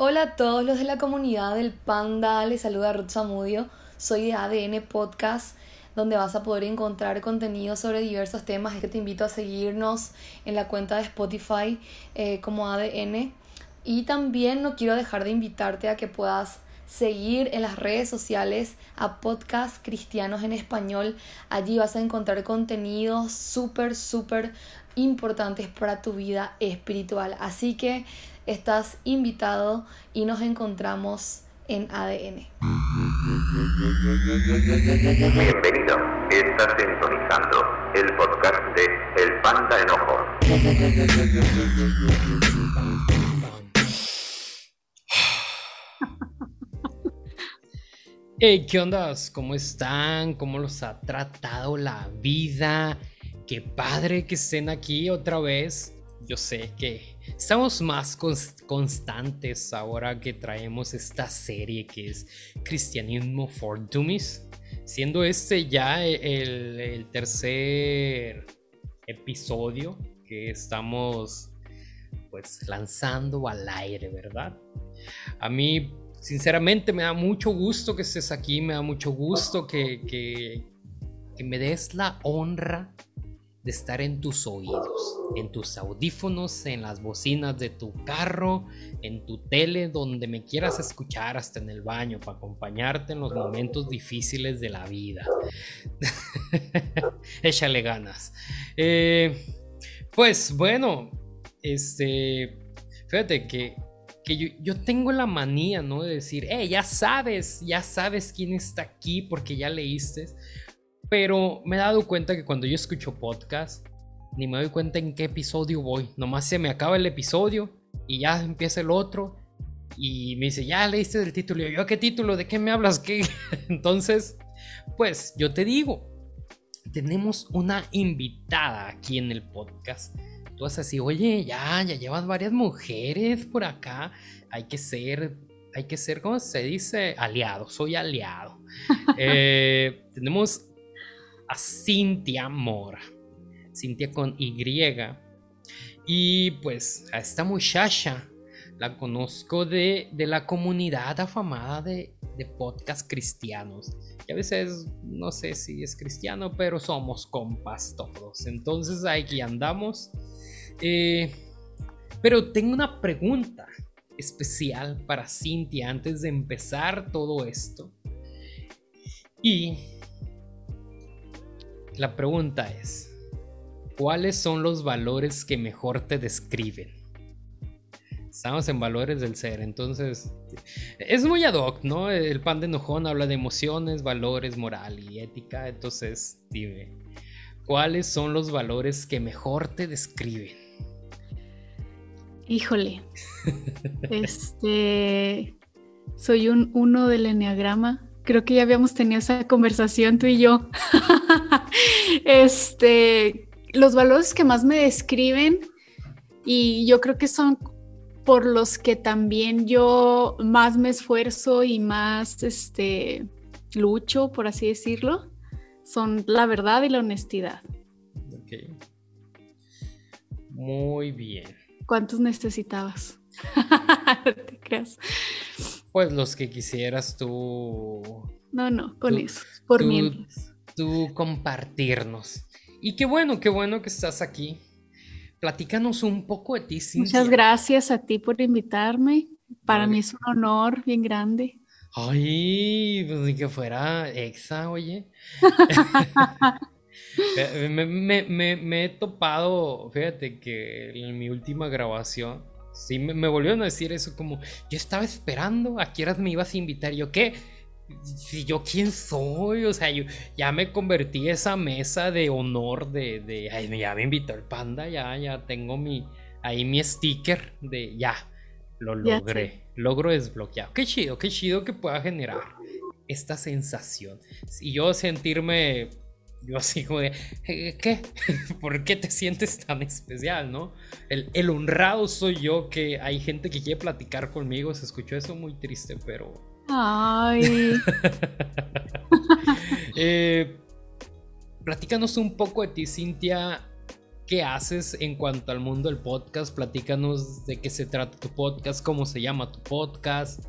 Hola a todos los de la comunidad del Panda, les saluda Ruth Zamudio, soy de ADN Podcast, donde vas a poder encontrar contenido sobre diversos temas. Es que te invito a seguirnos en la cuenta de Spotify eh, como ADN. Y también no quiero dejar de invitarte a que puedas seguir en las redes sociales a Podcast Cristianos en Español. Allí vas a encontrar contenidos súper, súper importantes para tu vida espiritual. Así que estás invitado y nos encontramos en ADN. Bienvenido, estás sintonizando el podcast de El Panda Enojo. Hey, ¿qué ondas? ¿Cómo están? ¿Cómo los ha tratado la vida? Qué padre que estén aquí otra vez. Yo sé que estamos más constantes ahora que traemos esta serie que es Cristianismo for Dummies, siendo este ya el, el tercer episodio que estamos pues lanzando al aire, ¿verdad? A mí sinceramente me da mucho gusto que estés aquí, me da mucho gusto que, que, que me des la honra de estar en tus oídos, en tus audífonos, en las bocinas de tu carro, en tu tele, donde me quieras escuchar, hasta en el baño, para acompañarte en los momentos difíciles de la vida. Échale ganas. Eh, pues bueno, este, fíjate que, que yo, tengo la manía, ¿no? De decir, eh, ya sabes, ya sabes quién está aquí porque ya leíste. Pero me he dado cuenta que cuando yo escucho podcast, ni me doy cuenta en qué episodio voy. Nomás se me acaba el episodio y ya empieza el otro. Y me dice, ya leíste el título. Y yo, ¿qué título? ¿De qué me hablas? ¿Qué? Entonces, pues yo te digo, tenemos una invitada aquí en el podcast. Tú vas así, oye, ya, ya llevas varias mujeres por acá. Hay que ser, hay que ser, ¿cómo se dice? Aliado, soy aliado. Eh, tenemos a Cintia Mora. Cintia con Y. Y pues a esta muchacha la conozco de, la comunidad afamada de, de podcast cristianos. Que a veces no sé si es cristiano, pero somos compas todos. Entonces aquí andamos. Eh, pero tengo una pregunta especial para Cintia antes de empezar todo esto. Y la pregunta es, ¿cuáles son los valores que mejor te describen? Estamos en valores del ser, entonces es muy ad hoc, ¿no? El pan de enojón habla de emociones, valores, moral y ética, entonces dime, ¿cuáles son los valores que mejor te describen? Híjole, este, soy un uno del enneagrama, creo que ya habíamos tenido esa conversación tú y yo. este, los valores que más me describen y yo creo que son por los que también yo más me esfuerzo y más este lucho, por así decirlo, son la verdad y la honestidad. Ok. Muy bien. ¿Cuántos necesitabas? ¿Te creas? Pues los que quisieras tú. No, no, con eso, por tú, Tú compartirnos. Y qué bueno, qué bueno que estás aquí. Platícanos un poco de ti, Cintia. Muchas gracias a ti por invitarme. Para mí es un honor bien grande. Ay, pues ni que fuera exa, oye. me, me, he topado, fíjate que en mi última grabación Sí, me, volvieron a decir eso como, yo estaba esperando, ¿a qué horas me ibas a invitar? Yo, ¿qué? Si yo quién soy, o sea, yo ya me convertí en esa mesa de honor de, de ay, ya me invitó el panda, ya, ya tengo mi, ahí mi sticker de, ya, lo logré, logro desbloqueado. Qué chido, qué chido que pueda generar esta sensación. Y yo sentirme yo así como de, eh, ¿qué? ¿Por qué te sientes tan especial, no? El, honrado soy yo que hay gente que quiere platicar conmigo. Se escuchó eso muy triste, pero... Ay. eh, platícanos un poco de ti, Cintia. qué haces en cuanto al mundo del podcast. Platícanos de qué se trata tu podcast, cómo se llama tu podcast.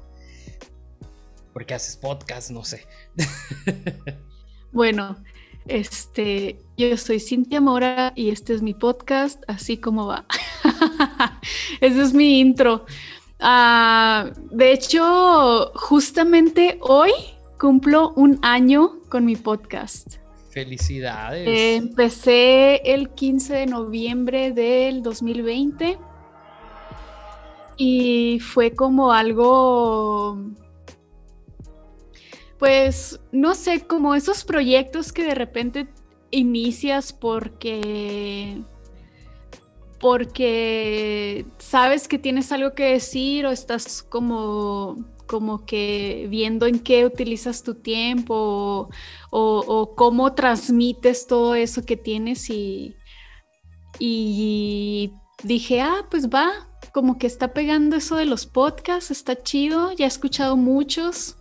¿Por qué haces podcast? No sé. bueno, este, yo soy Cintia Mora y este es mi podcast, así como va. Ese es mi intro. Ah, de hecho, justamente hoy cumplo un año con mi podcast. Felicidades. empecé el 15 de noviembre del 2020 y fue como algo, pues, no sé, como esos proyectos que de repente inicias porque porque sabes que tienes algo que decir o estás como como que viendo en qué utilizas tu tiempo o, cómo transmites todo eso que tienes y, y dije, ah, pues va, como que está pegando eso de los podcasts, está chido, ya he escuchado muchos,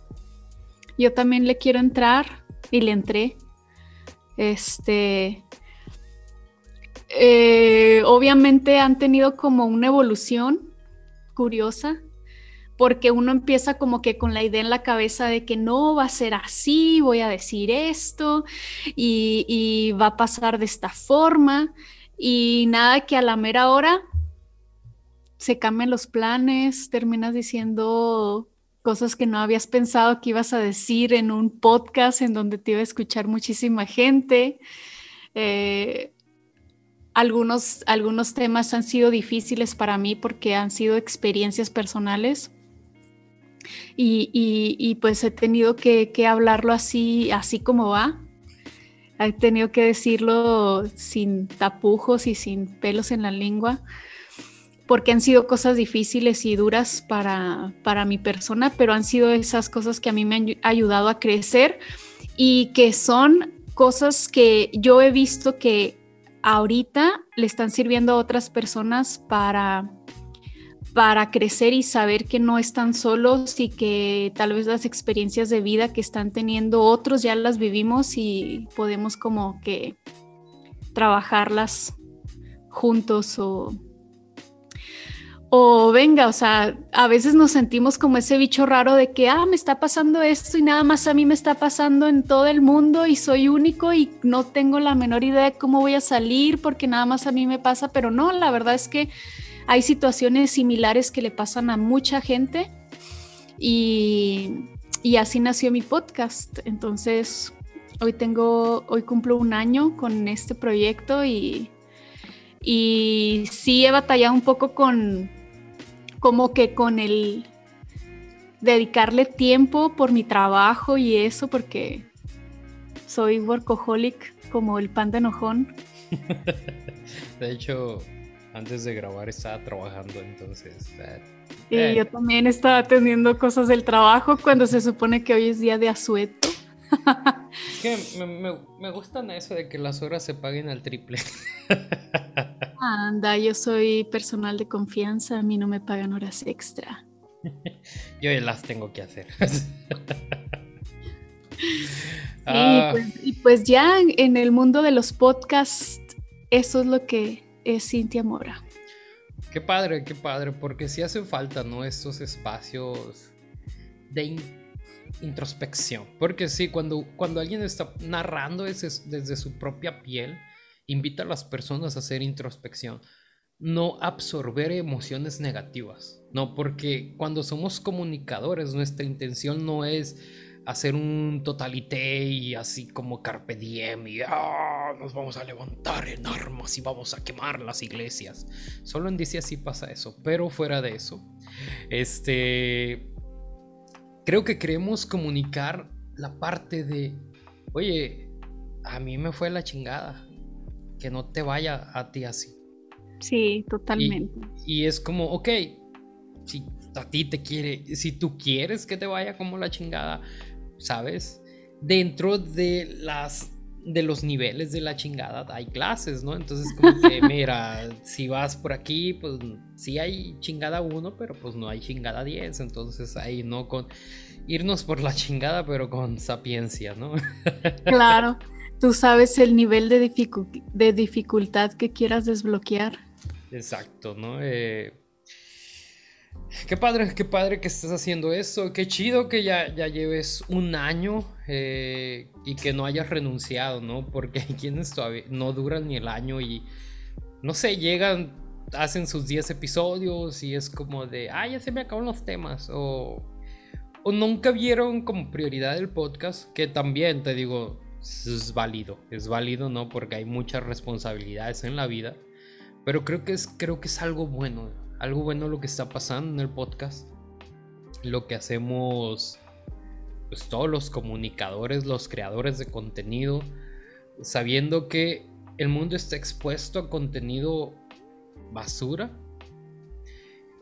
yo también le quiero entrar y le entré. Este, eh, obviamente han tenido como una evolución curiosa porque uno empieza como que con la idea en la cabeza de que no va a ser así, voy a decir esto y, va a pasar de esta forma y nada que a la mera hora se cambien los planes, terminas diciendo cosas que no habías pensado que ibas a decir en un podcast en donde te iba a escuchar muchísima gente. Eh, algunos, algunos temas han sido difíciles para mí porque han sido experiencias personales y, pues he tenido que, hablarlo así, así como va. He tenido que decirlo sin tapujos y sin pelos en la lengua, porque han sido cosas difíciles y duras para, para mi persona, pero han sido esas cosas que a mí me han ayudado a crecer y que son cosas que yo he visto que ahorita le están sirviendo a otras personas para para crecer y saber que no están solos y que tal vez las experiencias de vida que están teniendo otros ya las vivimos y podemos como que trabajarlas juntos o o venga, o sea, a veces nos sentimos como ese bicho raro de que, ah, me está pasando esto y nada más a mí me está pasando en todo el mundo y soy único y no tengo la menor idea de cómo voy a salir porque nada más a mí me pasa, pero no, la verdad es que hay situaciones similares que le pasan a mucha gente y, así nació mi podcast. Entonces, hoy tengo, hoy cumplo un año con este proyecto y, y sí he batallado un poco con, como que con el dedicarle tiempo por mi trabajo y eso, porque soy workaholic como el pan de enojón. de hecho, antes de grabar estaba trabajando, entonces... y eh. yo también estaba atendiendo cosas del trabajo cuando se supone que hoy es día de asueto. Es que me, me, gustan eso de que las horas se paguen al triple. Anda, yo soy personal de confianza, a mí no me pagan horas extra. yo las tengo que hacer. Ah. Pues, y pues ya en el mundo de los podcasts, eso es lo que es Cintia Mora. Qué padre, qué padre, porque sí hacen falta, ¿no? Estos espacios de introspección. Porque sí, cuando, cuando alguien está narrando desde, su propia piel, invita a las personas a hacer introspección. No absorber emociones negativas, ¿no? Porque cuando somos comunicadores, nuestra intención no es hacer un totalité y así como carpe diem y ah, nos vamos a levantar en armas y vamos a quemar las iglesias. Solo en DC así pasa eso, pero fuera de eso, este creo que queremos comunicar la parte de, oye, a mí me fue la chingada, que no te vaya a ti así. Sí, totalmente. Y, y es como, ok, si a ti te quiere, si tú quieres que te vaya como la chingada, ¿sabes? Dentro de las de los niveles de la chingada hay clases, ¿no? Entonces como que mira, si vas por aquí, pues sí hay chingada 1, pero pues no hay chingada 10, entonces ahí no con irnos por la chingada, pero con sapiencia, ¿no? Claro. Tú sabes el nivel de, de dificultad que quieras desbloquear. Exacto, ¿no? Eh, qué padre, qué padre que estés haciendo eso. Qué chido que ya, ya lleves un año eh, y que no hayas renunciado, ¿no? Porque hay quienes todavía no duran ni el año y, no sé, llegan, hacen sus 10 episodios y es como de, ah, ya se me acaban los temas. O, o nunca vieron como prioridad el podcast, que también te digo, es válido, es válido, ¿no? Porque hay muchas responsabilidades en la vida. Pero creo que es, creo que es algo bueno, algo bueno lo que está pasando en el podcast. Lo que hacemos, pues todos los comunicadores, los creadores de contenido, sabiendo que el mundo está expuesto a contenido basura.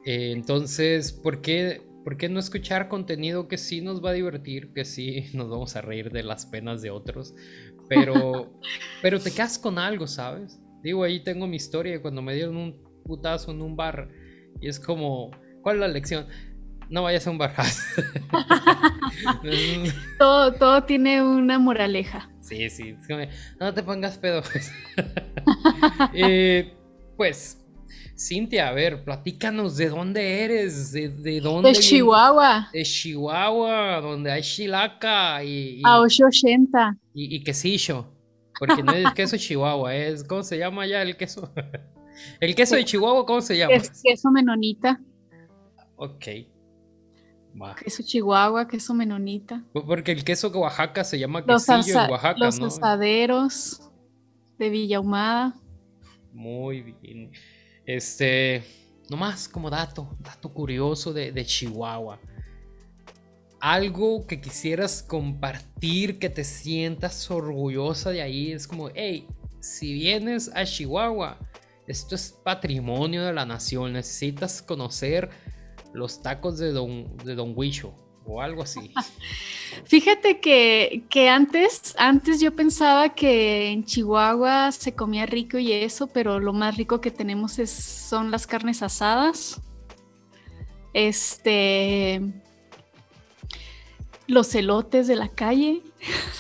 Eh, entonces, ¿por qué ¿por qué no escuchar contenido que sí nos va a divertir, que sí nos vamos a reír de las penas de otros? Pero, pero te quedas con algo, ¿sabes? Digo, ahí tengo mi historia de cuando me dieron un putazo en un bar y es como, ¿cuál es la lección? No vayas a un bar. todo, todo tiene una moraleja. Sí, sí. no te pongas pedo. eh, pues Cintia, a ver, platícanos de dónde eres, de, de dónde. De Chihuahua. De Chihuahua, donde hay chilaca y. a 880. Y, y quesillo. Porque no es queso Chihuahua, es. ¿Cómo se llama ya el queso? el queso de Chihuahua, ¿cómo se llama? Es queso menonita. Ok. Queso Chihuahua, queso menonita. Porque el queso de Oaxaca se llama quesillo en Oaxaca, los asaderos de Villahumada. Muy bien. Este, nomás como dato, dato curioso de, Chihuahua. Algo que quisieras compartir, que te sientas orgullosa de ahí, es como, hey, si vienes a Chihuahua, esto es patrimonio de la nación, necesitas conocer los tacos de Don, de Don Huicho o algo así. Fíjate que, antes, antes yo pensaba que en Chihuahua se comía rico y eso, pero lo más rico que tenemos es, son las carnes asadas. Este. Los elotes de la calle.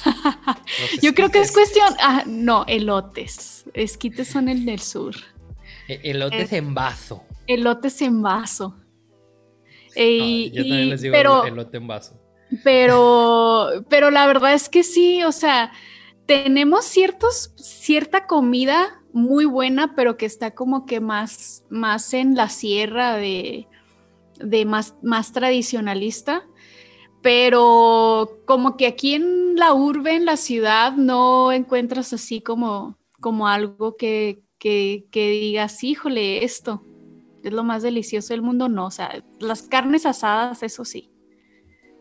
yo creo que es cuestión. Ah, no, elotes. Esquites son el del sur. E, elotes en vaso. Elotes en vaso. yo también les digo pero, elote en vaso. Pero, pero la verdad es que sí, o sea, tenemos ciertos, cierta comida muy buena, pero que está como que más, más en la sierra de, de más, más tradicionalista. Pero como que aquí en la urbe, en la ciudad, no encuentras así como, como algo que, que, que digas, híjole, esto es lo más delicioso del mundo. No, o sea, las carnes asadas, eso sí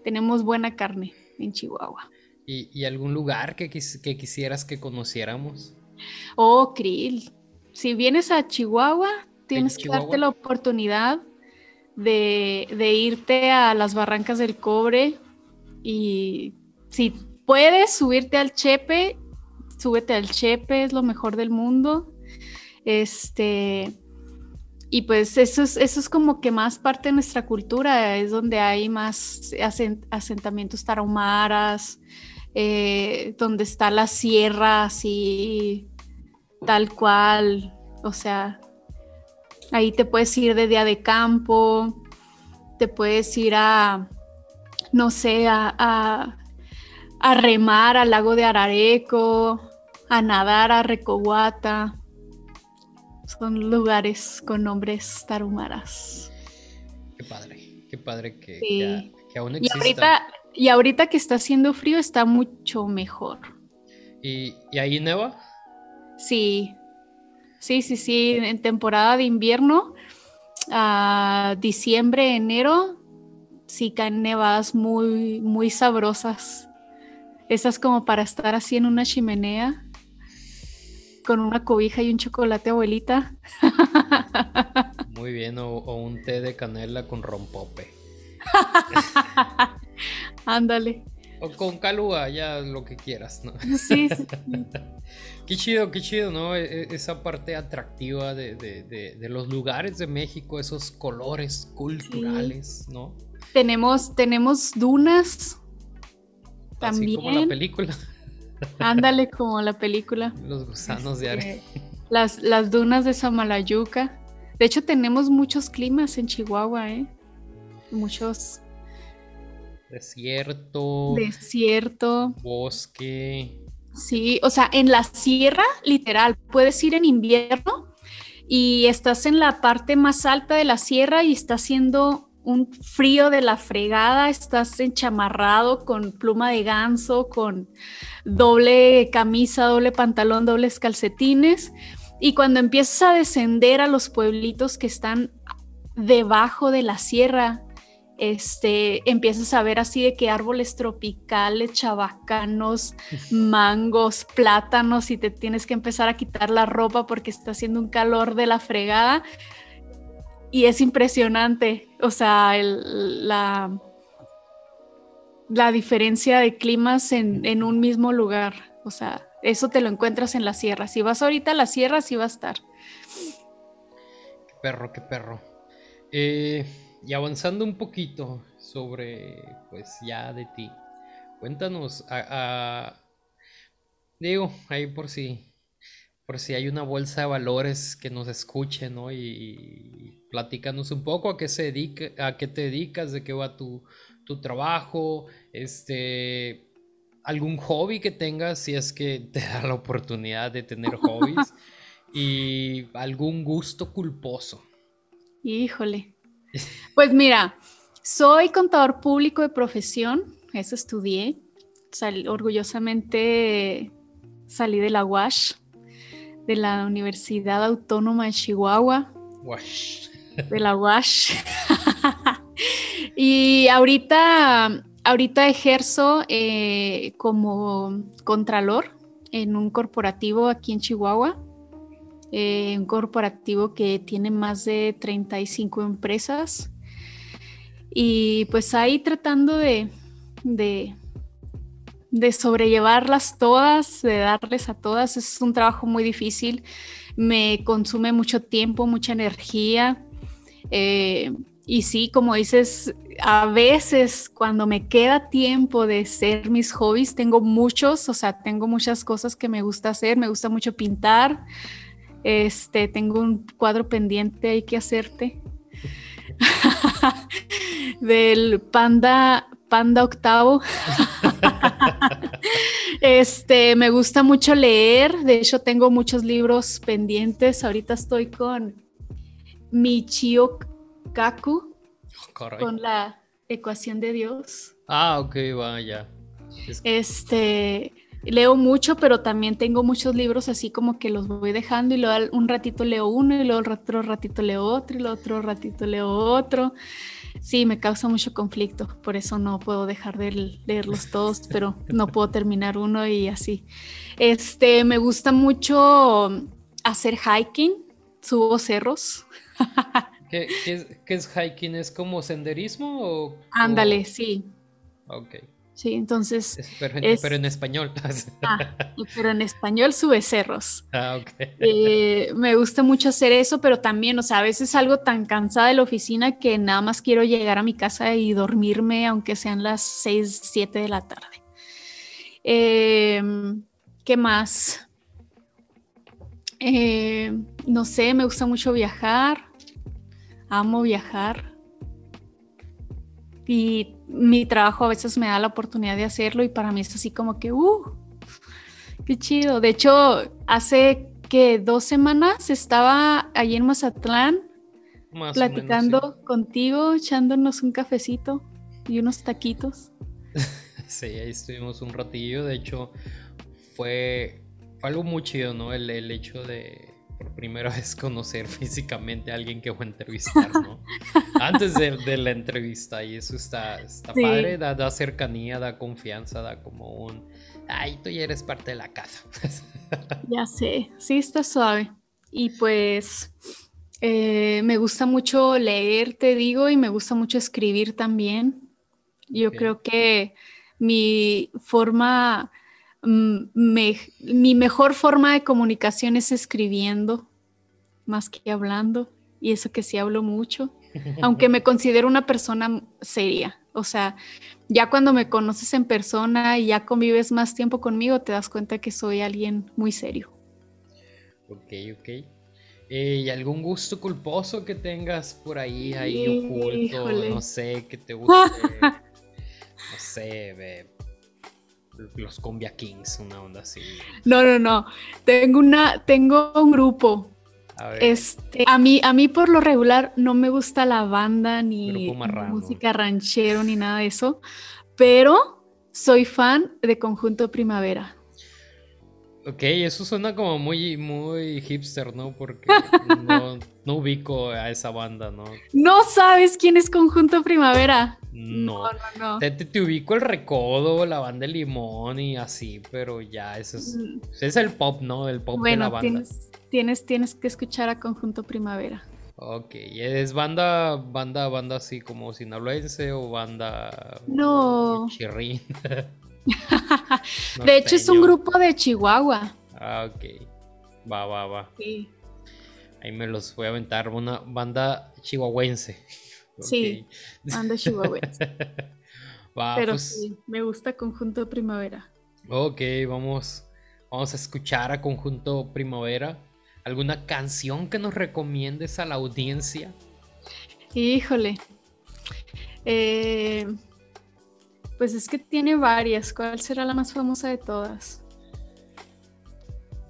tenemos buena carne en Chihuahua. ¿Y, algún lugar que, que, quisieras que conociéramos? Oh, Krill. Si vienes a Chihuahua, tienes que darte la oportunidad de, de, irte a las barrancas del cobre y si puedes subirte al Chepe, súbete al Chepe, es lo mejor del mundo. Este, y pues eso es, eso es como que más parte de nuestra cultura, es donde hay más asentamientos tarahumaras, eh, donde está la sierra así, tal cual, o sea, ahí te puedes ir de día de campo, te puedes ir a, no sé, a, a remar al lago de Arareco, a nadar a Recohuata son lugares con nombres tarumaras. Qué padre, qué padre que, aún exista. Y ahorita, y ahorita que está haciendo frío está mucho mejor. ¿Y, ahí neva? Sí, sí, sí, sí, en temporada de invierno, a diciembre, enero, sí caen nevadas muy, muy sabrosas. Esas como para estar así en una chimenea con una cobija y un chocolate abuelita. Muy bien, o, un té de canela con rompope. Ándale. O con calúa, ya lo que quieras, ¿no? Sí, qué chido, qué chido, ¿no? E, e, esa parte atractiva de, los lugares de México, esos colores culturales, ¿no? Tenemos, tenemos dunas. también. Así como la película. Ándale como la película. Los gusanos de arena. Este, las, las dunas de Samalayuca. De hecho, tenemos muchos climas en Chihuahua, ¿eh? Muchos. Desierto. Desierto. Bosque. Sí, o sea, en la sierra, literal, puedes ir en invierno y estás en la parte más alta de la sierra y está haciendo un frío de la fregada, estás enchamarrado con pluma de ganso, con doble camisa, doble pantalón, dobles calcetines. Y cuando empiezas a descender a los pueblitos que están debajo de la sierra, este, empiezas a ver así de que árboles tropicales, chabacanos, mangos, plátanos y te tienes que empezar a quitar la ropa porque está haciendo un calor de la fregada. Y es impresionante, o sea, la, la diferencia de climas en, en, un mismo lugar. O sea, eso te lo encuentras en la sierra. Si vas ahorita a la sierra, sí va a estar. Qué perro, qué perro. Eh, y avanzando un poquito sobre, pues ya de ti, cuéntanos, a, digo, ahí por si, por si hay una bolsa de valores que nos escuche, ¿no? Y, platícanos un poco a qué se dedica, a qué te dedicas, de qué va tu, tu trabajo, este, algún hobby que tengas, si es que te da la oportunidad de tener hobbies, y algún gusto culposo. Híjole. Pues mira, soy contador público de profesión, eso estudié. orgullosamente salí de la UASH, de la Universidad Autónoma de Chihuahua. De la UASH. y ahorita, ahorita ejerzo eh, como contralor en un corporativo aquí en Chihuahua. Eh, un corporativo que tiene más de 35 empresas. Y pues ahí tratando de, de sobrellevarlas todas, de darles a todas, es un trabajo muy difícil, me consume mucho tiempo, mucha energía. Eh, y sí, como dices, a veces cuando me queda tiempo de ser mis hobbies, tengo muchos, o sea, tengo muchas cosas que me gusta hacer, me gusta mucho pintar, este, tengo un cuadro pendiente hay que hacerte. Del panda, panda octavo. este, me gusta mucho leer. De hecho, tengo muchos libros pendientes. Ahorita estoy con Michio Kaku. Con la ecuación de Dios. Ah, ok, vaya. Este, leo mucho, pero también tengo muchos libros así como que los voy dejando y luego un ratito leo uno y luego otro ratito leo otro y luego otro ratito leo otro. Sí, me causa mucho conflicto, por eso no puedo dejar de leerlos todos, pero no puedo terminar uno y así. Este, me gusta mucho hacer hiking, subo cerros. ¿Qué, es, hiking? ¿Es como senderismo o...? Ándale, sí. Ok. Sí, entonces. Pero, en español. Ah, pero en español sube cerros. Ah, ok. Eh, me gusta mucho hacer eso, pero también, o sea, a veces salgo tan cansada de la oficina que nada más quiero llegar a mi casa y dormirme, aunque sean las 6, 7 de la tarde. Em, ¿Qué más? Eh, no sé, me gusta mucho viajar. Amo viajar. Y mi trabajo a veces me da la oportunidad de hacerlo y para mí es así como que, ¡uh! ¡Qué chido! De hecho, hace que dos semanas estaba allí en Mazatlán platicando contigo, echándonos un cafecito y unos taquitos. sí, ahí estuvimos un ratillo. De hecho, fue, algo muy chido, ¿no? el hecho de por primera vez conocer físicamente a alguien que fue a entrevistar, ¿no? Antes de, la entrevista y eso está, está padre, da, cercanía, da confianza, da como un, ay, tú ya eres parte de la casa. ya sé, sí está suave. Y pues eh, me gusta mucho leer, te digo, y me gusta mucho escribir también. Yo creo que mi forma mi mejor forma de comunicación es escribiendo más que hablando. Y eso que sí hablo mucho. aunque me considero una persona seria. O sea, ya cuando me conoces en persona y ya convives más tiempo conmigo, te das cuenta que soy alguien muy serio. Ok, ok. Eh, ¿Y algún gusto culposo que tengas por ahí, ahí oculto? No sé, que te guste. no sé, ve, los Combia Kings, una onda así. No, no, no. Tengo una, tengo un grupo. A Este, a mí, a mí por lo regular no me gusta la banda ni música ranchero ni nada de eso, pero soy fan de Conjunto Primavera. Ok, eso suena como muy, muy hipster, ¿no? Porque no, no, ubico a esa banda, ¿no? ¿No sabes quién es Conjunto Primavera? No, no, no. Te, ubico el recodo, la banda de limón y así, pero ya, eso es, mm. es el pop, ¿no? El pop de la banda. Tienes, tienes, tienes que escuchar a Conjunto Primavera. Ok, ¿es banda, banda, banda así como sinaloense o banda... No. Chirrín? de hecho, es un grupo de Chihuahua. Ah, ok. Va, va, va. Sí. Ahí me los voy a aventar. Una banda chihuahuense. Sí, banda chihuahuense. Pero pues sí, me gusta Conjunto Primavera. Ok, vamos, vamos a escuchar a Conjunto Primavera. ¿Alguna canción que nos recomiendes a la audiencia? Híjole. Eh, pues es que tiene varias. ¿Cuál será la más famosa de todas?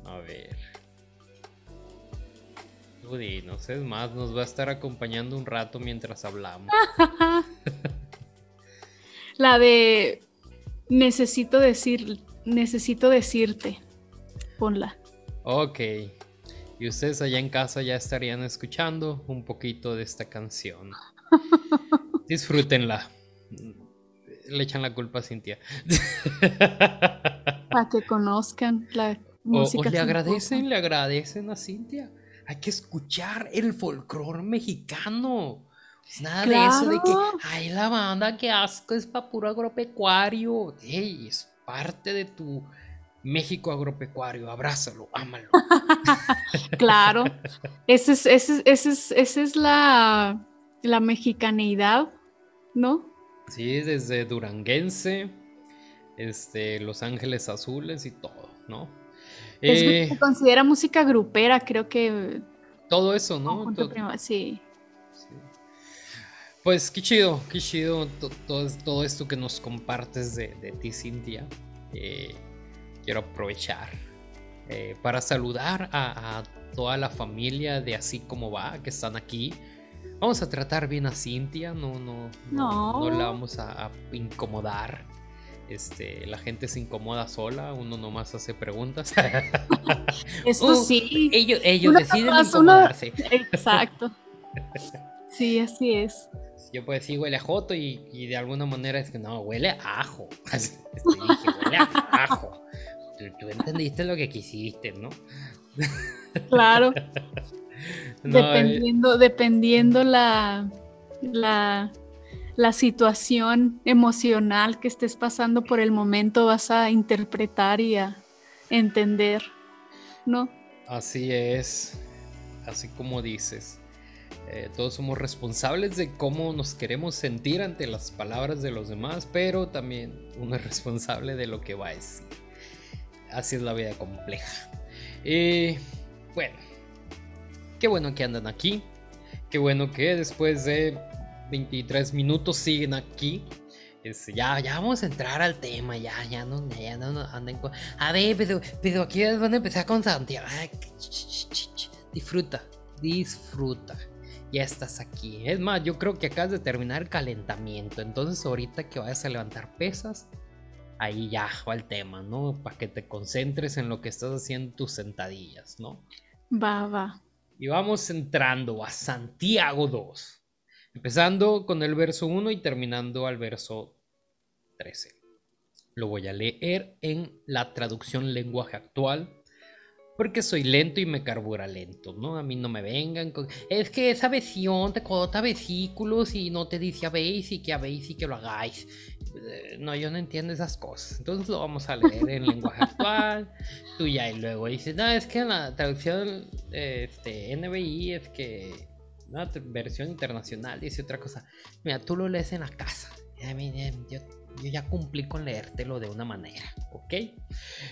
A ver. Uy, no sé más, nos va a estar acompañando un rato mientras hablamos. la de necesito decir, necesito decirte. Ponla. Ok. Y ustedes allá en casa ya estarían escuchando un poquito de esta canción. Disfrútenla le echan la culpa a Cintia. Para que conozcan la música. O, le agradecen, le agradecen a Cintia. Hay que escuchar el folclore mexicano. Nada de eso de que, ay, la banda, que asco, es para puro agropecuario. Ey, es parte de tu México agropecuario. Abrázalo, ámalo. claro. Esa es, ese es, ese es la, la mexicaneidad, ¿no? Sí, desde Duranguense, este, Los Ángeles Azules y todo, ¿no? Eh, se considera música grupera, creo que. Todo eso, ¿no? sí. Pues qué chido, qué chido todo, esto que nos compartes de, ti, Cintia. Eh, quiero aprovechar eh, para saludar a, a, toda la familia de Así Como Va, que están aquí. Vamos a tratar bien a Cintia, no, no, no, la vamos a, incomodar. Este, la gente se incomoda sola, uno nomás hace preguntas. Esto uh, sí. Ellos, ellos deciden incomodarse. Exacto. Sí, así es. Yo puedo decir huele a joto y, de alguna manera es que no, huele a ajo. Este, dije, huele a ajo. tú entendiste lo que quisiste, ¿no? Claro. dependiendo, eh, dependiendo la, la, la, situación emocional que estés pasando por el momento, vas a interpretar y a entender, ¿no? Así es, así como dices. Eh, todos somos responsables de cómo nos queremos sentir ante las palabras de los demás, pero también uno es responsable de lo que va a decir. Así es la vida compleja. Eh, bueno, Qué bueno que andan aquí. Qué bueno que después de 23 minutos siguen aquí. ya, ya vamos a entrar al tema, ya, ya no, ya no anden con... A ver, pero, pero aquí van a empezar con Santiago. disfruta, disfruta. Ya estás aquí. Es más, yo creo que acabas de terminar el calentamiento. Entonces ahorita que vayas a levantar pesas, ahí ya va el tema, ¿no? Para que te concentres en lo que estás haciendo tus sentadillas, ¿no? Va, va. Y vamos entrando a Santiago 2, empezando con el verso 1 y terminando al verso 13. Lo voy a leer en la traducción lenguaje actual, porque soy lento y me carbura lento, ¿no? A mí no me vengan con... Es que esa versión te cota versículos y no te dice habéis y que habéis y que lo hagáis. Eh, no, yo no entiendo esas cosas. Entonces lo vamos a leer en lenguaje actual. Tú ya y luego dices, no, es que en la traducción este, NBI es que una versión internacional dice otra cosa. Mira, tú lo lees en la casa. Yo, yo ya cumplí con leértelo de una manera, ¿ok?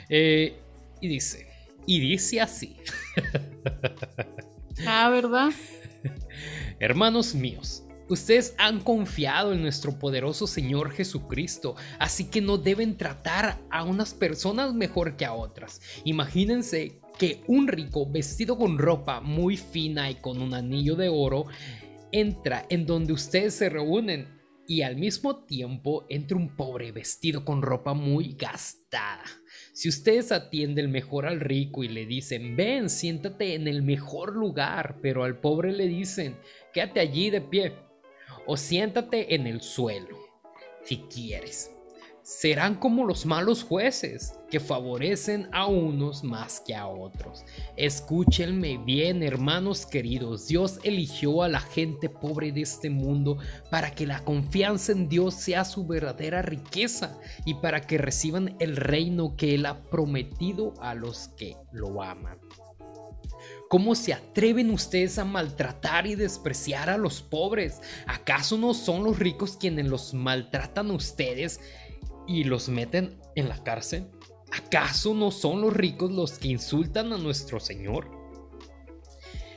Eh, y dice, y dice así. ah, ¿verdad? Hermanos míos, Ustedes han confiado en nuestro poderoso Señor Jesucristo, así que no deben tratar a unas personas mejor que a otras. Imagínense que un rico vestido con ropa muy fina y con un anillo de oro entra en donde ustedes se reúnen y al mismo tiempo entra un pobre vestido con ropa muy gastada. Si ustedes atienden mejor al rico y le dicen, ven, siéntate en el mejor lugar, pero al pobre le dicen, quédate allí de pie o siéntate en el suelo, si quieres. Serán como los malos jueces, que favorecen a unos más que a otros. Escúchenme bien, hermanos queridos. Dios eligió a la gente pobre de este mundo para que la confianza en Dios sea su verdadera riqueza y para que reciban el reino que Él ha prometido a los que lo aman. ¿Cómo se atreven ustedes a maltratar y despreciar a los pobres? ¿Acaso no son los ricos quienes los maltratan a ustedes y los meten en la cárcel? ¿Acaso no son los ricos los que insultan a nuestro Señor?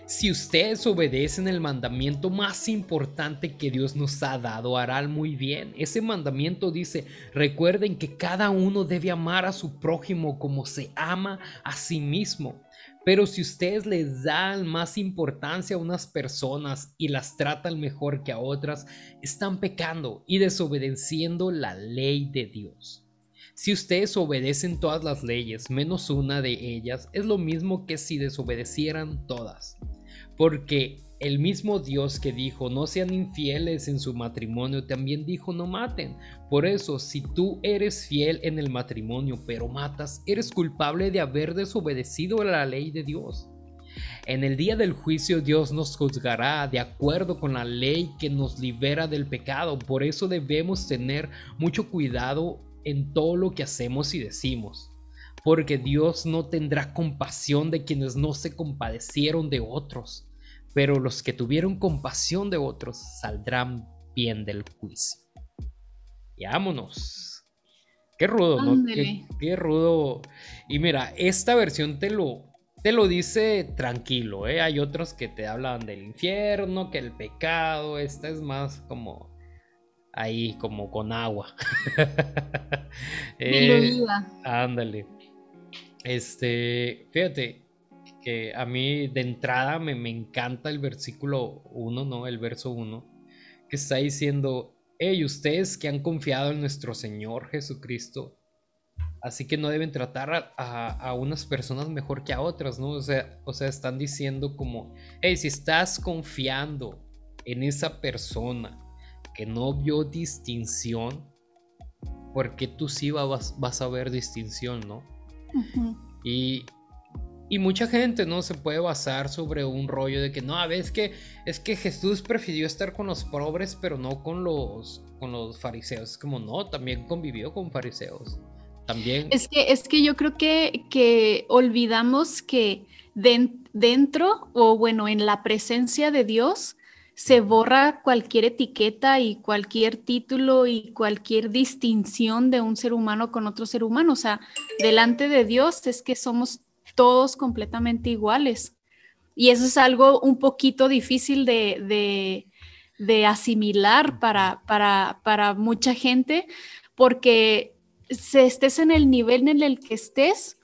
Si ustedes obedecen el mandamiento más importante que Dios nos ha dado, harán muy bien. Ese mandamiento dice, recuerden que cada uno debe amar a su prójimo como se ama a sí mismo. Pero si ustedes les dan más importancia a unas personas y las tratan mejor que a otras, están pecando y desobedeciendo la ley de Dios. Si ustedes obedecen todas las leyes menos una de ellas, es lo mismo que si desobedecieran todas. Porque el mismo Dios que dijo no sean infieles en su matrimonio también dijo no maten. Por eso, si tú eres fiel en el matrimonio pero matas, eres culpable de haber desobedecido la ley de Dios. En el día del juicio Dios nos juzgará de acuerdo con la ley que nos libera del pecado. Por eso debemos tener mucho cuidado en todo lo que hacemos y decimos. Porque Dios no tendrá compasión de quienes no se compadecieron de otros pero los que tuvieron compasión de otros saldrán bien del juicio. Y vámonos. Qué rudo, ¿no? Qué, rudo. Y mira, esta versión te lo, te lo dice tranquilo, ¿eh? Hay otros que te hablan del infierno, que el pecado. Esta es más como ahí, como con agua. eh, ándale. Este, fíjate, a mí de entrada me, me encanta el versículo 1, ¿no? El verso 1, que está diciendo, hey, ustedes que han confiado en nuestro Señor Jesucristo, así que no deben tratar a, a, unas personas mejor que a otras, ¿no? O sea, o sea, están diciendo como, hey, si estás confiando en esa persona que no vio distinción, porque tú sí vas, vas a ver distinción, ¿no? Y y mucha gente no se puede basar sobre un rollo de que no, a ver, es que, es que Jesús prefirió estar con los pobres, pero no con los, con los fariseos. Es como, no, también convivió con fariseos. También. Es que, es que yo creo que, que olvidamos que dentro, o bueno, en la presencia de Dios, se borra cualquier etiqueta y cualquier título y cualquier distinción de un ser humano con otro ser humano. O sea, delante de Dios es que somos todos completamente iguales. Y eso es algo un poquito difícil de, asimilar para, para, mucha gente, porque si estés en el nivel en el que estés,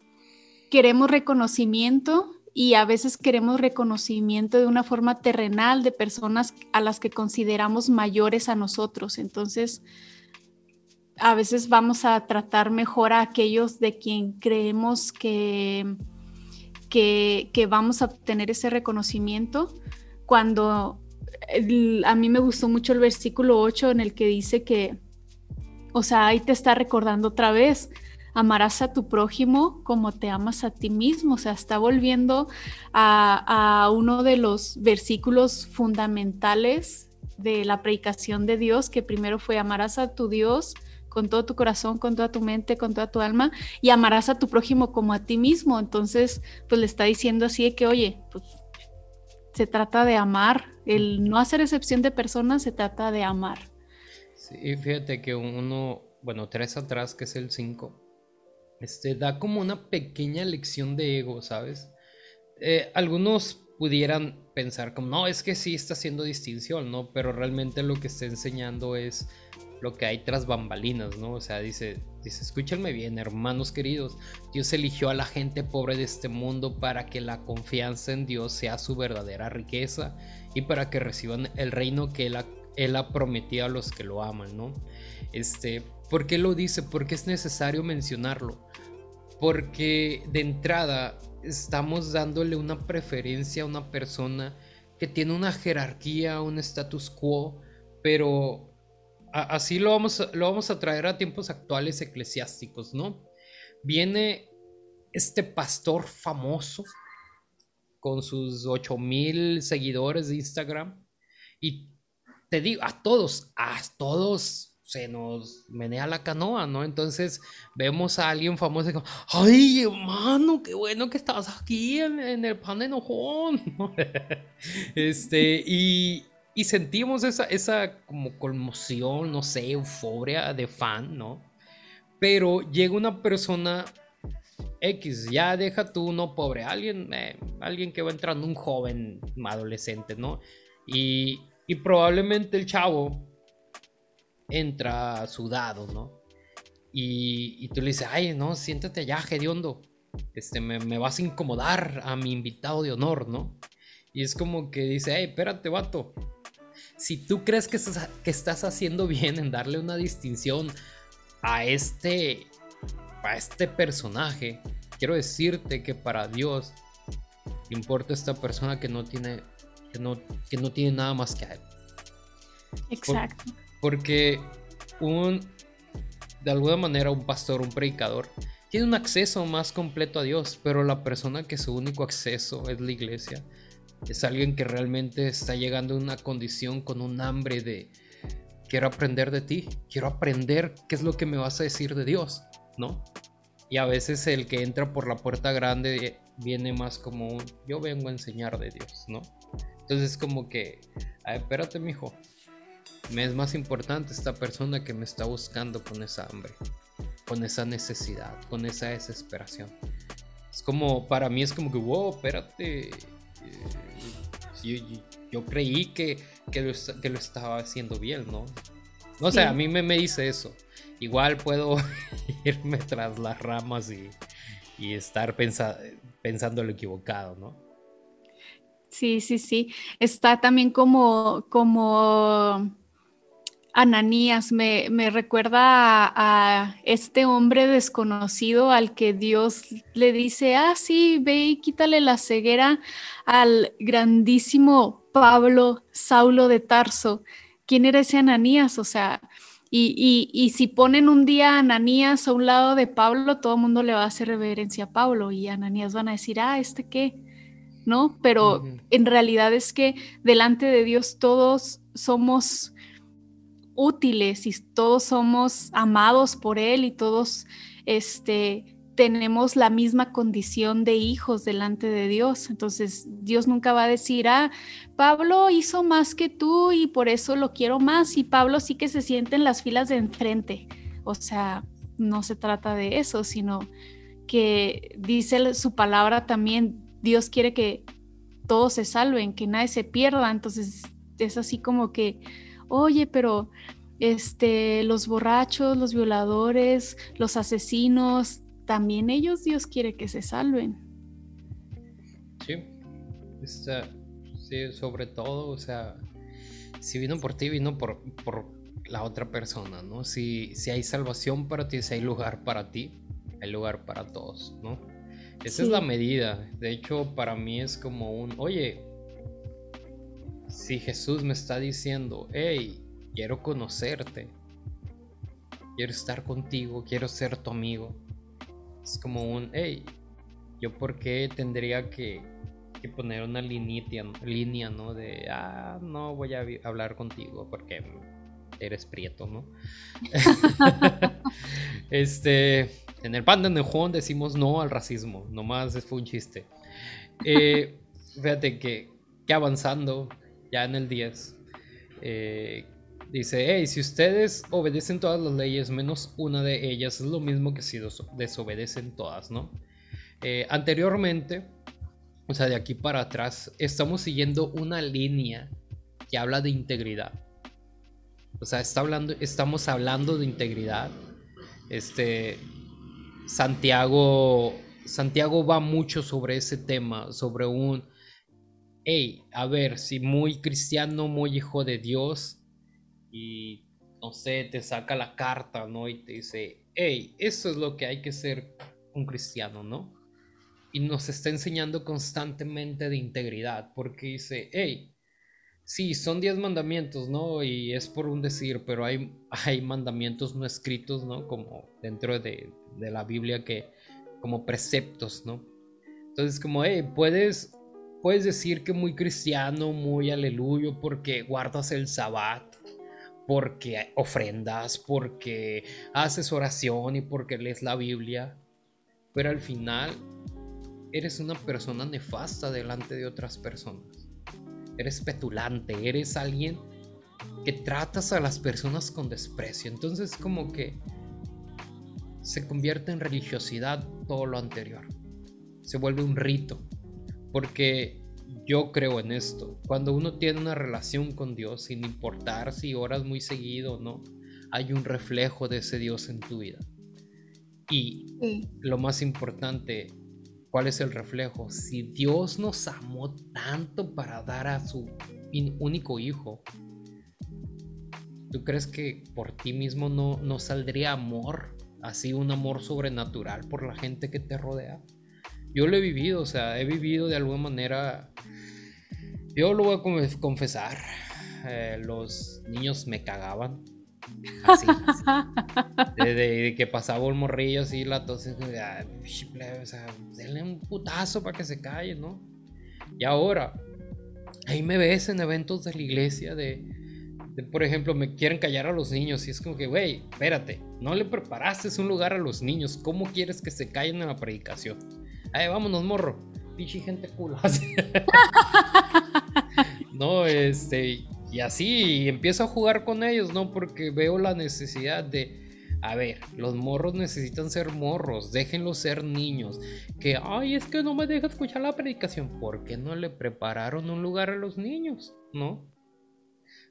queremos reconocimiento y a veces queremos reconocimiento de una forma terrenal de personas a las que consideramos mayores a nosotros. Entonces, a veces vamos a tratar mejor a aquellos de quien creemos que que, vamos a obtener ese reconocimiento cuando a mí me gustó mucho el versículo 8 en el que dice que, o sea, ahí te está recordando otra vez, amarás a tu prójimo como te amas a ti mismo, o sea, está volviendo a, a uno de los versículos fundamentales de la predicación de Dios, que primero fue amarás a tu Dios con todo tu corazón, con toda tu mente, con toda tu alma, y amarás a tu prójimo como a ti mismo. Entonces, pues le está diciendo así de que, oye, pues se trata de amar El no hacer excepción de personas se trata de amar. Sí, fíjate que uno, bueno, tres atrás, que es el cinco, este, da como una pequeña lección de ego, ¿sabes? Eh, algunos pudieran pensar como, no, es que sí está haciendo distinción, ¿no? Pero realmente lo que está enseñando es lo que hay tras bambalinas, ¿no? O sea, dice, dice, escúchenme bien, hermanos queridos, Dios eligió a la gente pobre de este mundo para que la confianza en Dios sea su verdadera riqueza y para que reciban el reino que Él ha, él ha prometido a los que lo aman, ¿no? Este, ¿por qué lo dice? Porque es necesario mencionarlo. Porque de entrada estamos dándole una preferencia a una persona que tiene una jerarquía, un status quo, pero así lo vamos, a, lo vamos a traer a tiempos actuales eclesiásticos, ¿no? Viene este pastor famoso con sus 8000 seguidores de Instagram y te digo, a todos, a todos se nos menea la canoa, ¿no? Entonces vemos a alguien famoso y como, ay, hermano, qué bueno que estás aquí en, el pan de enojón. este, y, y sentimos esa, esa como conmoción, no sé, euforia de fan, ¿no? Pero llega una persona X, ya deja tú, no pobre, alguien, eh, alguien que va entrando, un joven adolescente, ¿no? Y, y probablemente el chavo entra sudado, ¿no? Y, y, tú le dices, ay, no, siéntate allá, hediondo. Este, me, me, vas a incomodar a mi invitado de honor, ¿no? Y es como que dice, ay, espérate, vato si tú crees que estás, que estás haciendo bien en darle una distinción a este, a este personaje, quiero decirte que para Dios importa esta persona que no tiene, que no, que no tiene nada más que a él. Exacto. porque un, de alguna manera, un pastor, un predicador, tiene un acceso más completo a Dios, pero la persona que su único acceso es la iglesia, es alguien que realmente está llegando a una condición con un hambre de quiero aprender de ti, quiero aprender qué es lo que me vas a decir de Dios, ¿no? Y a veces el que entra por la puerta grande viene más como un yo vengo a enseñar de Dios, ¿no? Entonces como que, espérate, mijo. Me es más importante esta persona que me está buscando con esa hambre, con esa necesidad, con esa desesperación. Es como, para mí es como que, wow, espérate, yo, creí que, que, lo, estaba haciendo bien, ¿no? No sé, a mí me, me dice eso. Igual puedo irme tras las ramas y, estar pensando lo equivocado, ¿no? Sí, sí, sí. Está también como, como Ananías, me, recuerda a, este hombre desconocido al que Dios le dice, ah, sí, ve y quítale la ceguera al grandísimo Pablo Saulo de Tarso. ¿Quién era ese Ananías? O sea, y, si ponen un día a Ananías a un lado de Pablo, todo el mundo le va a hacer reverencia a Pablo y Ananías van a decir, ah, ¿este qué? ¿No? Pero en realidad es que delante de Dios todos somos útiles y todos somos amados por Él y todos este, tenemos la misma condición de hijos delante de Dios. Entonces Dios nunca va a decir, ah, Pablo hizo más que tú y por eso lo quiero más y Pablo sí que se siente en las filas de enfrente. O sea, no se trata de eso, sino que dice su palabra también, Dios quiere que todos se salven, que nadie se pierda. Entonces es así como que oye, pero este, los borrachos, los violadores, los asesinos, también ellos Dios quiere que se salven. Sí, sí sobre todo, o sea, si vino por ti, vino por, por la otra persona, ¿no? Si, si hay salvación para ti, si hay lugar para ti, hay lugar para todos, ¿no? Esa es la medida. De hecho, para mí es como un, oye, si Jesús me está diciendo, hey, quiero conocerte, quiero estar contigo, quiero ser tu amigo, es como un, hey, yo por qué tendría que, poner una línea, ¿no? De, ah, no voy a hablar contigo porque eres prieto, ¿no? este, en el pan de Nejón decimos no al racismo, nomás fue un chiste. Eh, fíjate que, que avanzando, ya en el 10, eh, dice, hey, si ustedes obedecen todas las leyes menos una de ellas, es lo mismo que si desobedecen todas, ¿no? Eh, anteriormente, o sea, de aquí para atrás, estamos siguiendo una línea que habla de integridad. O sea, está hablando, estamos hablando de integridad. Este, Santiago, Santiago va mucho sobre ese tema, sobre un, hey, a ver, si muy cristiano, muy hijo de Dios, y no sé, te saca la carta, ¿no? Y te dice, hey, eso es lo que hay que ser un cristiano, ¿no? y nos está enseñando constantemente de integridad, porque dice, hey, sí, son diez mandamientos, ¿no? Y es por un decir, pero hay, hay mandamientos no escritos, ¿no? Como dentro de, de la Biblia que, como preceptos, ¿no? Entonces, como, hey, puedes, puedes decir que muy cristiano, muy aleluyo, porque guardas el sabbat, porque ofrendas, porque haces oración y porque lees la Biblia, pero al final eres una persona nefasta delante de otras personas. Eres petulante, eres alguien que tratas a las personas con desprecio. Entonces como que se convierte en religiosidad todo lo anterior. Se vuelve un rito. Porque yo creo en esto. Cuando uno tiene una relación con Dios, sin importar si oras muy seguido o no, hay un reflejo de ese Dios en tu vida. Y lo más importante, ¿Cuál es el reflejo? Si Dios nos amó tanto para dar a su único hijo, ¿tú crees que por ti mismo no, no saldría amor? Así un amor sobrenatural por la gente que te rodea. Yo lo he vivido, o sea, he vivido de alguna manera... Yo lo voy a confesar. Eh, los niños me cagaban Así. de, que pasaba un morrillo así, la tos, o sea, denle un putazo para que se calle, ¿no? Y ahora, ahí me ves en eventos de la iglesia de, por ejemplo, me quieren callar a los niños y es como que, güey, espérate, no le preparaste un lugar a los niños, ¿cómo quieres que se callen en la predicación? Ay, vámonos, morro, pinche gente culo. no, este, y así empiezo a jugar con ellos, ¿no? Porque veo la necesidad de, a ver, los morros necesitan ser morros, déjenlos ser niños. Que, ay, es que no me deja escuchar la predicación. ¿Por qué no le prepararon un lugar a los niños? ¿No?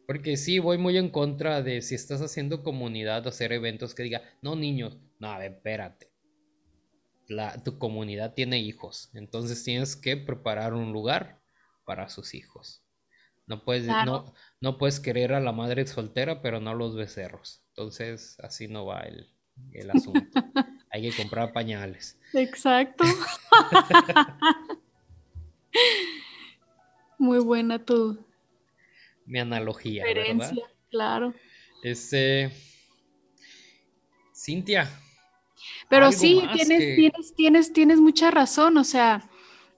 Porque sí, voy muy en contra de si estás haciendo comunidad, hacer eventos que diga, no niños, no, a ver, espérate. La, tu comunidad tiene hijos, entonces tienes que preparar un lugar para sus hijos. No puedes, no, no puedes querer a la madre soltera, pero no a los becerros. Entonces, así no va el, el asunto. Hay que comprar pañales. Exacto. Muy buena tu. Mi analogía, ¿verdad? Claro. Este. Cintia. Pero sí, tienes, tienes, tienes, tienes mucha razón. O sea,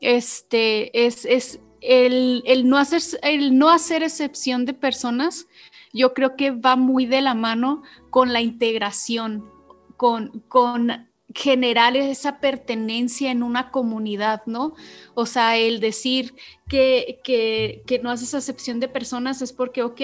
este es, es el, no hacer, el no hacer excepción de personas, yo creo que va muy de la mano con la integración, con, con generar esa pertenencia en una comunidad, ¿no? O sea, el decir que, que, que no haces excepción de personas es porque, ok,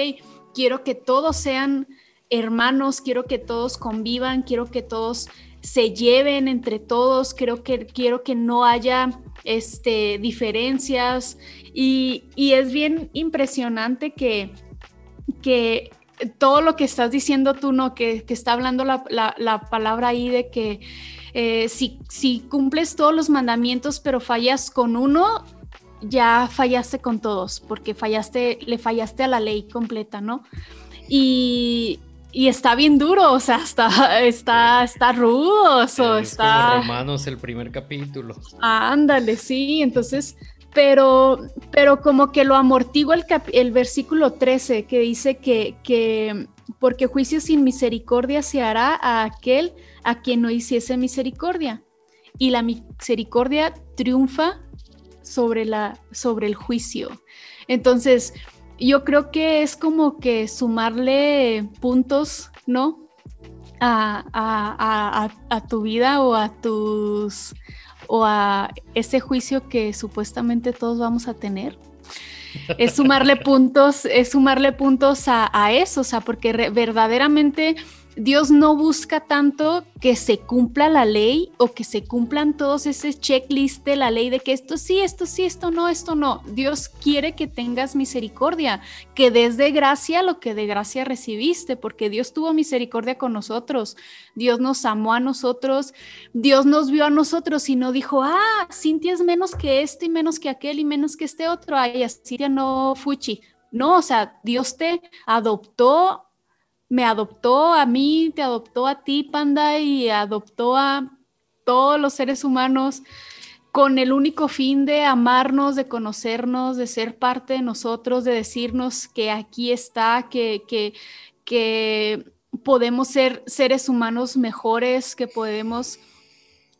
quiero que todos sean hermanos, quiero que todos convivan, quiero que todos se lleven entre todos, creo que quiero que no haya este, diferencias y, es bien impresionante que, que todo lo que estás diciendo tú, ¿no? Que, está hablando la, palabra ahí de que eh, si, si cumples todos los mandamientos pero fallas con uno, ya fallaste con todos, porque fallaste, le fallaste a la ley completa, ¿no? Y, y está bien duro, o sea, está, está, está rudo. está... Romanos, el primer capítulo. Ándale, sí, entonces, pero, pero como que lo amortigua el, el versículo 13, que dice que, que, porque juicio sin misericordia se hará a aquel a quien no hiciese misericordia. Y la misericordia triunfa sobre, la, sobre el juicio. Entonces, yo creo que es como que sumarle puntos, ¿no? A, tu vida o a tus o a ese juicio que supuestamente todos vamos a tener. es sumarle puntos, es sumarle puntos a, a eso, o sea, porque verdaderamente Dios no busca tanto que se cumpla la ley o que se cumplan todos ese checklist de la ley de que esto sí, esto sí, esto no, esto no. Dios quiere que tengas misericordia, que des de gracia lo que de gracia recibiste, porque Dios tuvo misericordia con nosotros. Dios nos amó a nosotros, Dios nos vio a nosotros y no dijo, ah, Cintia es menos que este y menos que aquel y menos que este otro. Ay, Cintia no fuchi. No, o sea, Dios te adoptó me adoptó a mí, te adoptó a ti, Panda, y adoptó a todos los seres humanos con el único fin de amarnos, de conocernos, de ser parte de nosotros, de decirnos que aquí está, que, que, que podemos ser seres humanos mejores, que podemos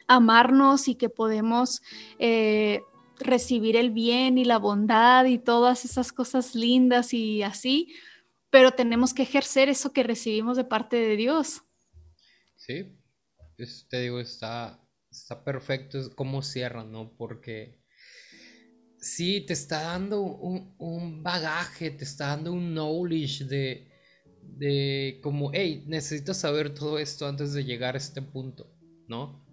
amarnos y que podemos eh, recibir el bien y la bondad y todas esas cosas lindas y así pero tenemos que ejercer eso que recibimos de parte de Dios. Sí, te digo, está, está perfecto es cómo cierra, ¿no? Porque sí, te está dando un, bagaje, te está dando un knowledge de, de como, hey, necesito saber todo esto antes de llegar a este punto, ¿no?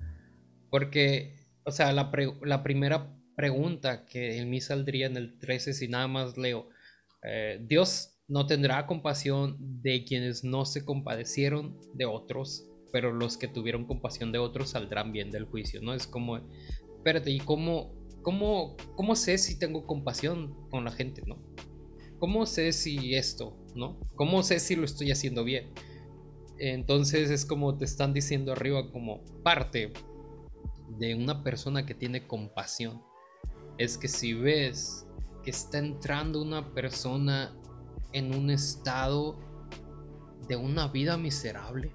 Porque, o sea, la, la primera pregunta que en mí saldría en el 13, si nada más leo, eh, Dios no tendrá compasión de quienes no se compadecieron de otros, pero los que tuvieron compasión de otros saldrán bien del juicio, ¿no? Es como, espérate, ¿y cómo, cómo, cómo sé si tengo compasión con la gente, ¿no? ¿Cómo sé si esto, ¿no? ¿Cómo sé si lo estoy haciendo bien? Entonces es como te están diciendo arriba como parte de una persona que tiene compasión. Es que si ves que está entrando una persona en un estado de una vida miserable,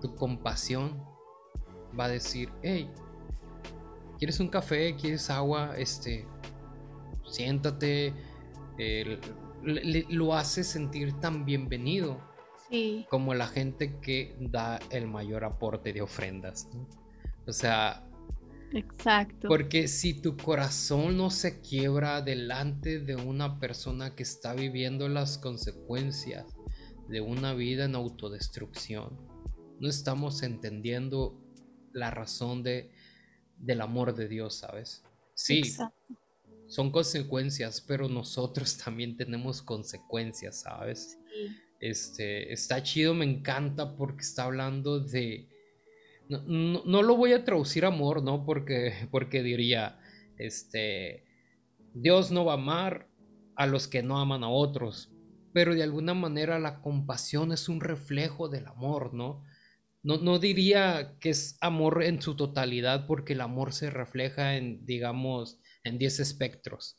tu compasión va a decir, hey, ¿quieres un café? ¿Quieres agua? Este, siéntate. lo hace sentir tan bienvenido como la gente que da el mayor aporte de ofrendas. O sea, Exacto. Porque si tu corazón no se quiebra delante de una persona que está viviendo las consecuencias de una vida en autodestrucción, no estamos entendiendo la razón de, del amor de Dios, ¿sabes? Sí, son consecuencias, pero nosotros también tenemos consecuencias, ¿sabes? Este, está chido, me encanta porque está hablando de no, lo voy a traducir amor, ¿no? Porque, porque diría, este, Dios no va a amar a los que no aman a otros, pero de alguna manera la compasión es un reflejo del amor, ¿no? No, no diría que es amor en su totalidad, porque el amor se refleja en, digamos, en 10 espectros.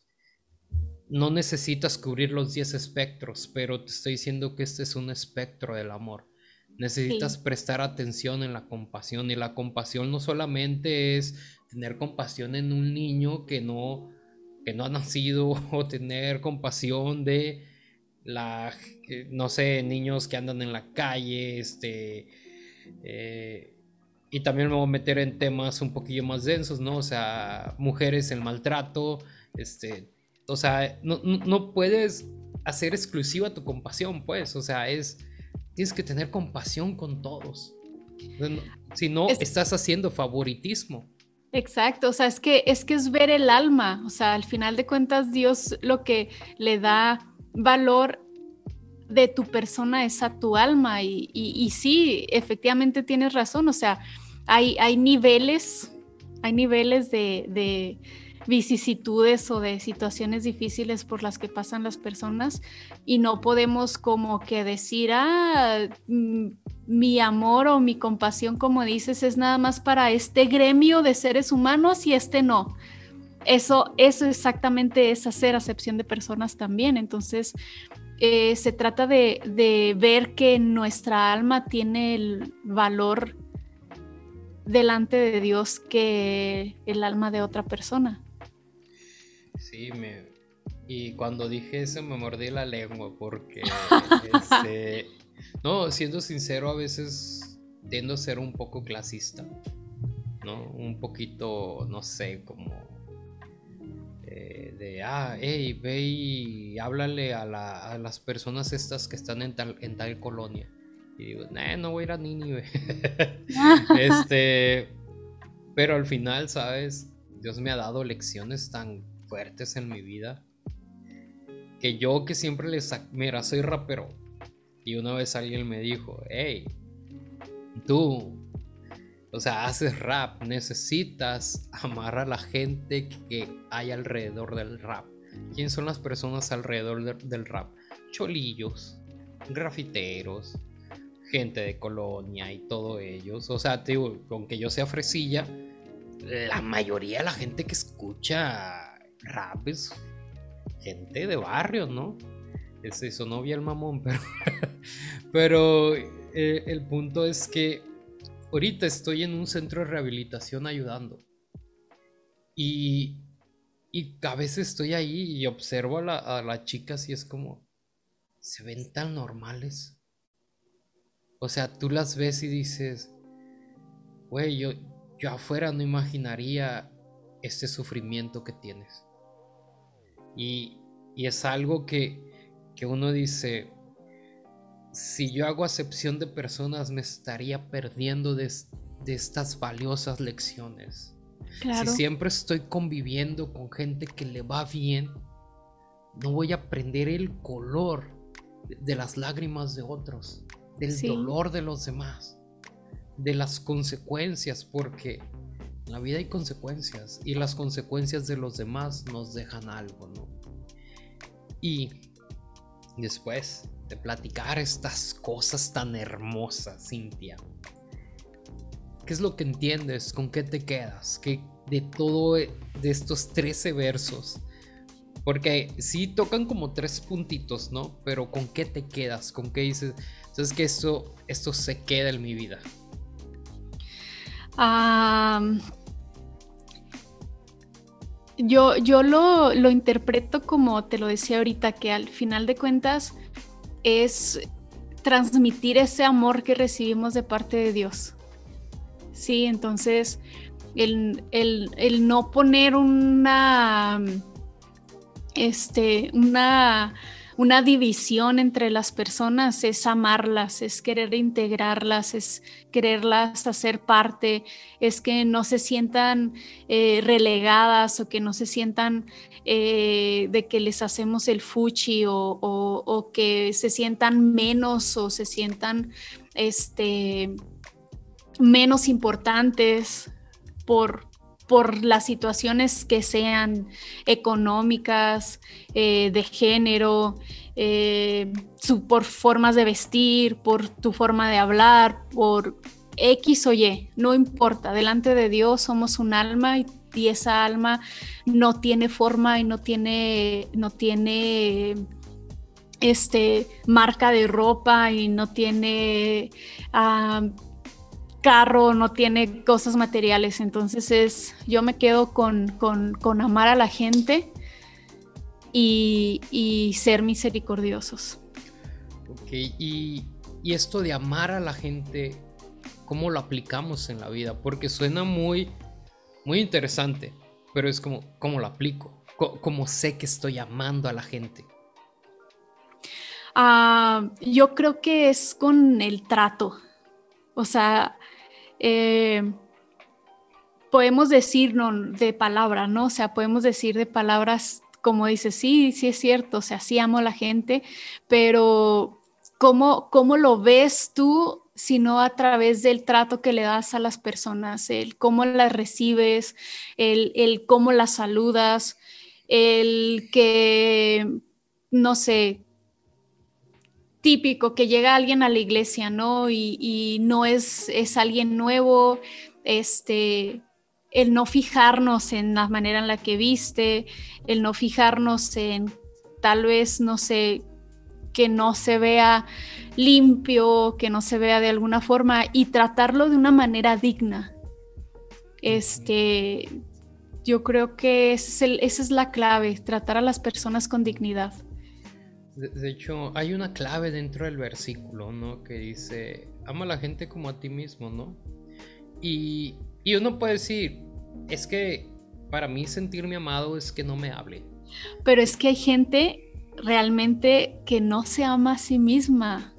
No necesitas cubrir los 10 espectros, pero te estoy diciendo que este es un espectro del amor. Necesitas prestar atención en la compasión y la compasión no solamente es tener compasión en un niño que no, que no ha nacido o tener compasión de la, no sé, niños que andan en la calle, este, eh, y también me voy a meter en temas un poquillo más densos, ¿no? O sea, mujeres, el maltrato, este, o sea, no, no puedes hacer exclusiva tu compasión, pues, o sea, es tienes que tener compasión con todos. Si no, estás haciendo favoritismo. Exacto, o sea, es que, es que es ver el alma, o sea, al final de cuentas Dios lo que le da valor de tu persona es a tu alma y, y, sí, efectivamente tienes razón, o sea, hay, hay niveles, hay niveles de, de vicisitudes o de situaciones difíciles por las que pasan las personas y no podemos como que decir, ah, mm, mi amor o mi compasión, como dices, es nada más para este gremio de seres humanos y este no. Eso, eso exactamente es hacer acepción de personas también. Entonces, eh, se trata de, de ver que nuestra alma tiene el valor delante de Dios que el alma de otra persona. Sí, me... Y cuando dije eso me mordí la lengua porque, este, no, siendo sincero, a veces tiendo a ser un poco clasista, ¿no? Un poquito, no sé, como eh, de, ah, hey, ve y háblale a, las personas estas que están en tal, en tal colonia. Y digo, nah, no voy a ir a Nínive. este, pero al final, ¿sabes? Dios me ha dado lecciones tan fuertes en mi vida que yo que siempre les... Mira, soy rapero. Y una vez alguien me dijo, hey, tú, o sea, haces rap, necesitas amar a la gente que hay alrededor del rap. ¿Quién son las personas alrededor del rap? Cholillos, grafiteros, gente de colonia y todo ellos. O sea, digo, aunque yo sea fresilla, la mayoría de la gente que escucha rap es gente de barrio, ¿no? Ese sonó bien el mamón, pero, pero eh, el punto es que ahorita estoy en un centro de rehabilitación ayudando. Y, y a veces estoy ahí y observo a, a las chicas y es como, se ven tan normales. O sea, tú las ves y dices, güey, yo, yo afuera no imaginaría este sufrimiento que tienes. Y, y es algo que, que uno dice, si yo hago acepción de personas me estaría perdiendo de, estas valiosas lecciones. Si siempre estoy conviviendo con gente que le va bien, no voy a aprender el color de las lágrimas de otros, del dolor de los demás, de las consecuencias, porque la vida hay consecuencias y las consecuencias de los demás nos dejan algo, ¿no? Y después de platicar estas cosas tan hermosas, Cintia. ¿Qué es lo que entiendes? ¿Con qué te quedas? ¿Qué de todo de estos 13 versos? Porque sí tocan como tres puntitos, ¿no? Pero ¿con qué te quedas? ¿Con qué dices? Entonces que esto, esto se queda en mi vida. Yo yo lo, lo interpreto como te lo decía ahorita, que al final de cuentas es transmitir ese amor que recibimos de parte de Dios. Sí, entonces el, no poner una, este, una una división entre las personas es amarlas, es querer integrarlas, es quererlas hacer parte, es que no se sientan eh, relegadas o que no se sientan eh, de que les hacemos el fuchi o, que se sientan menos o se sientan este, menos importantes por, por las situaciones que sean económicas, eh, de género, eh, por formas de vestir, por tu forma de hablar, por X o Y, no importa, delante de Dios somos un alma y, esa alma no tiene forma y no tiene, no tiene este, marca de ropa y no tiene... Ah, carro, no tiene cosas materiales. Entonces es, yo me quedo con, amar a la gente y, ser misericordiosos. Ok, y, esto de amar a la gente, ¿cómo lo aplicamos en la vida? Porque suena muy, muy interesante, pero es como, ¿cómo lo aplico? ¿Cómo, sé que estoy amando a la gente? Ah, yo creo que es con el trato. O sea, eh, podemos decir de palabra, ¿no? O sea, podemos decir de palabras como dice, sí, sí es cierto, o sea, sí amo a la gente, pero ¿cómo, cómo lo ves tú sino a través del trato que le das a las personas, el cómo las recibes, el, el cómo las saludas, el que, no sé, típico que llega alguien a la iglesia, ¿no? Y, no es, es alguien nuevo, este, el no fijarnos en la manera en la que viste, el no fijarnos en tal vez, no sé, que no se vea limpio, que no se vea de alguna forma y tratarlo de una manera digna. Este, yo creo que esa es la clave, tratar a las personas con dignidad. De, hecho, hay una clave dentro del versículo, ¿no? Que dice, ama a la gente como a ti mismo, ¿no? Y, uno puede decir, es que para mí sentirme amado es que no me hable. Pero es que hay gente realmente que no se ama a sí misma,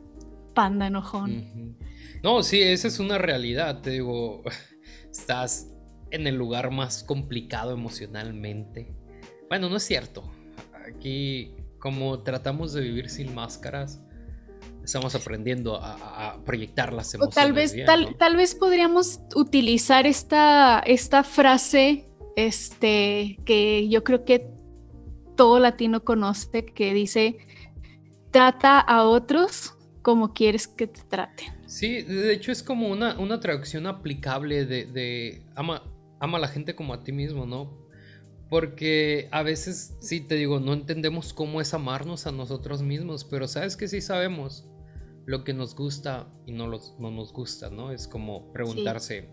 panda enojón. No, sí, esa es una realidad, te digo, estás en el lugar más complicado emocionalmente. Bueno, no es cierto. Aquí, como tratamos de vivir sin máscaras, estamos aprendiendo a, proyectar las emociones. tal vez, tal, tal, vez podríamos utilizar esta, esta frase, este, que yo creo que todo latino conoce, que dice, trata a otros como quieres que te traten. Sí, de hecho es como una, una traducción aplicable de, de ama, ama a la gente como a ti mismo, ¿no? Porque a veces, sí, te digo, no entendemos cómo es amarnos a nosotros mismos, pero sabes que sí sabemos lo que nos gusta y no, los, no nos gusta, ¿no? Es como preguntarse,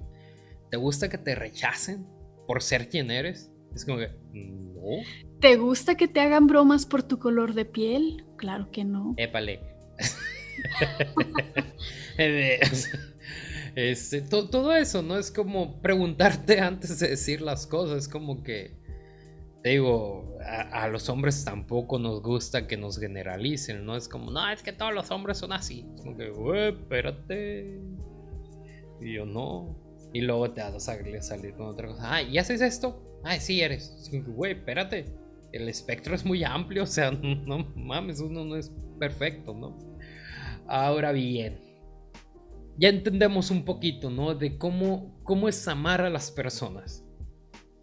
¿te gusta que te rechacen por ser quien eres? Es como que, no. ¿Te gusta que te hagan bromas por tu color de piel? Claro que no. Épale. este, todo eso, ¿no? Es como preguntarte antes de decir las cosas, es como que digo, a, los hombres tampoco nos gusta que nos generalicen, ¿no? Es como, no, es que todos los hombres son así. Es como que, güey, espérate. Y yo no. Y luego te vas a salir, con otra cosa. Ah, ¿y haces esto? Ah, sí eres. Es como que, güey, espérate. El espectro es muy amplio, o sea, no mames, uno no es perfecto, ¿no? Ahora bien, ya entendemos un poquito, ¿no? De cómo, cómo es amar a las personas.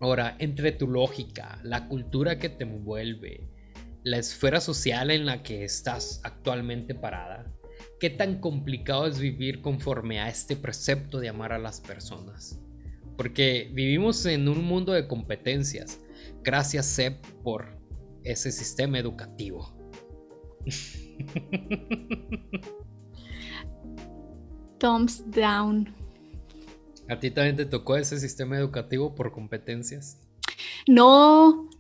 Ahora, entre tu lógica, la cultura que te envuelve, la esfera social en la que estás actualmente parada, ¿qué tan complicado es vivir conforme a este precepto de amar a las personas? Porque vivimos en un mundo de competencias. Gracias, Seb, por ese sistema educativo. Thumbs down. ¿A ti también te tocó ese sistema educativo por competencias? No.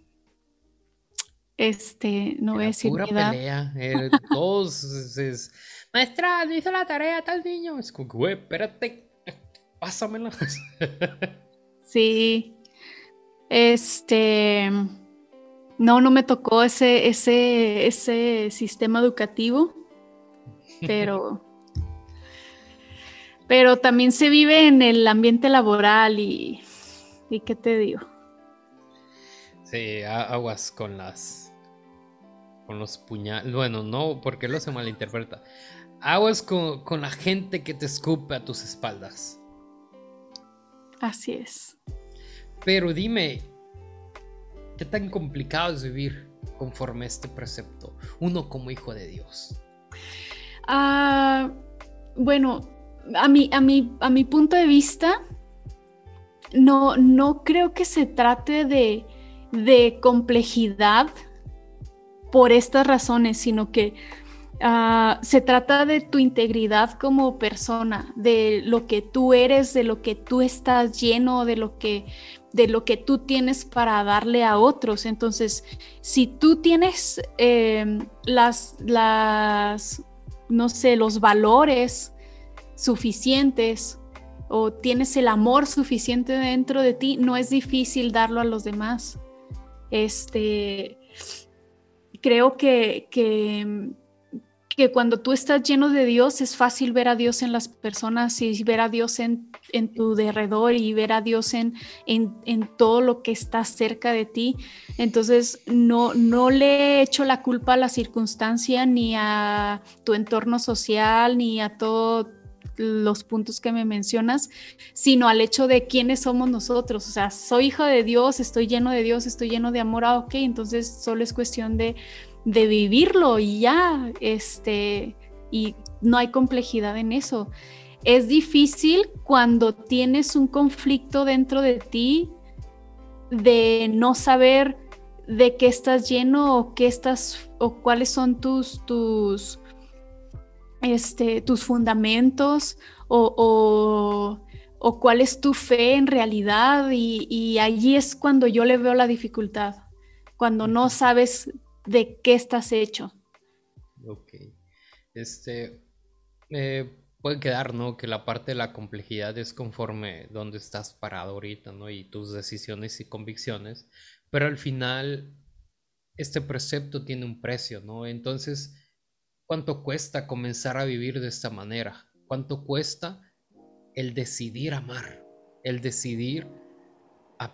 Este, no voy a decir pura pelea. Eh, todos es, maestra, no hizo la tarea tal niño. Es como, güey, espérate, pásamela. sí. Este. No, no me tocó ese, ese, ese sistema educativo. Pero. Pero también se vive en el ambiente laboral y, y ¿qué te digo? Sí, aguas con las con los puñales. Bueno, no, porque lo se malinterpreta. Aguas con, con la gente que te escupe a tus espaldas. Así es. Pero dime, ¿qué tan complicado es vivir conforme a este precepto? Uno como hijo de Dios. Ah, bueno, a mi, a a mi punto de vista, no, no creo que se trate de, de complejidad por estas razones, sino que ah, se trata de tu integridad como persona, de lo que tú eres, de lo que tú estás lleno, de lo que, de lo que tú tienes para darle a otros. Entonces, si tú tienes em, las, las, no sé, los valores, suficientes o tienes el amor suficiente dentro de ti, no es difícil darlo a los demás. Este, creo que, que, que, cuando tú estás lleno de Dios es fácil ver a Dios en las personas y ver a Dios en, en tu derredor y ver a Dios en, en, en, todo lo que está cerca de ti. Entonces, no, no le echo la culpa a la circunstancia ni a tu entorno social ni a todo los puntos que me mencionas, sino al hecho de quiénes somos nosotros. O sea, soy hijo de Dios, estoy lleno de Dios, estoy lleno de amor, ah, ok, entonces solo es cuestión de, de vivirlo y ya, este, y no hay complejidad en eso. Es difícil cuando tienes un conflicto dentro de ti de no saber de qué estás lleno o qué estás o cuáles son tus tus este, tus fundamentos o, cuál es tu fe en realidad y, allí es cuando yo le veo la dificultad, cuando no sabes de qué estás hecho. Ok. Este, eh, puede quedar, ¿no? Que la parte de la complejidad es conforme donde estás parado ahorita, ¿no? Y tus decisiones y convicciones, pero al final este precepto tiene un precio, ¿no? Entonces, ¿cuánto cuesta comenzar a vivir de esta manera? ¿Cuánto cuesta el decidir amar? El decidir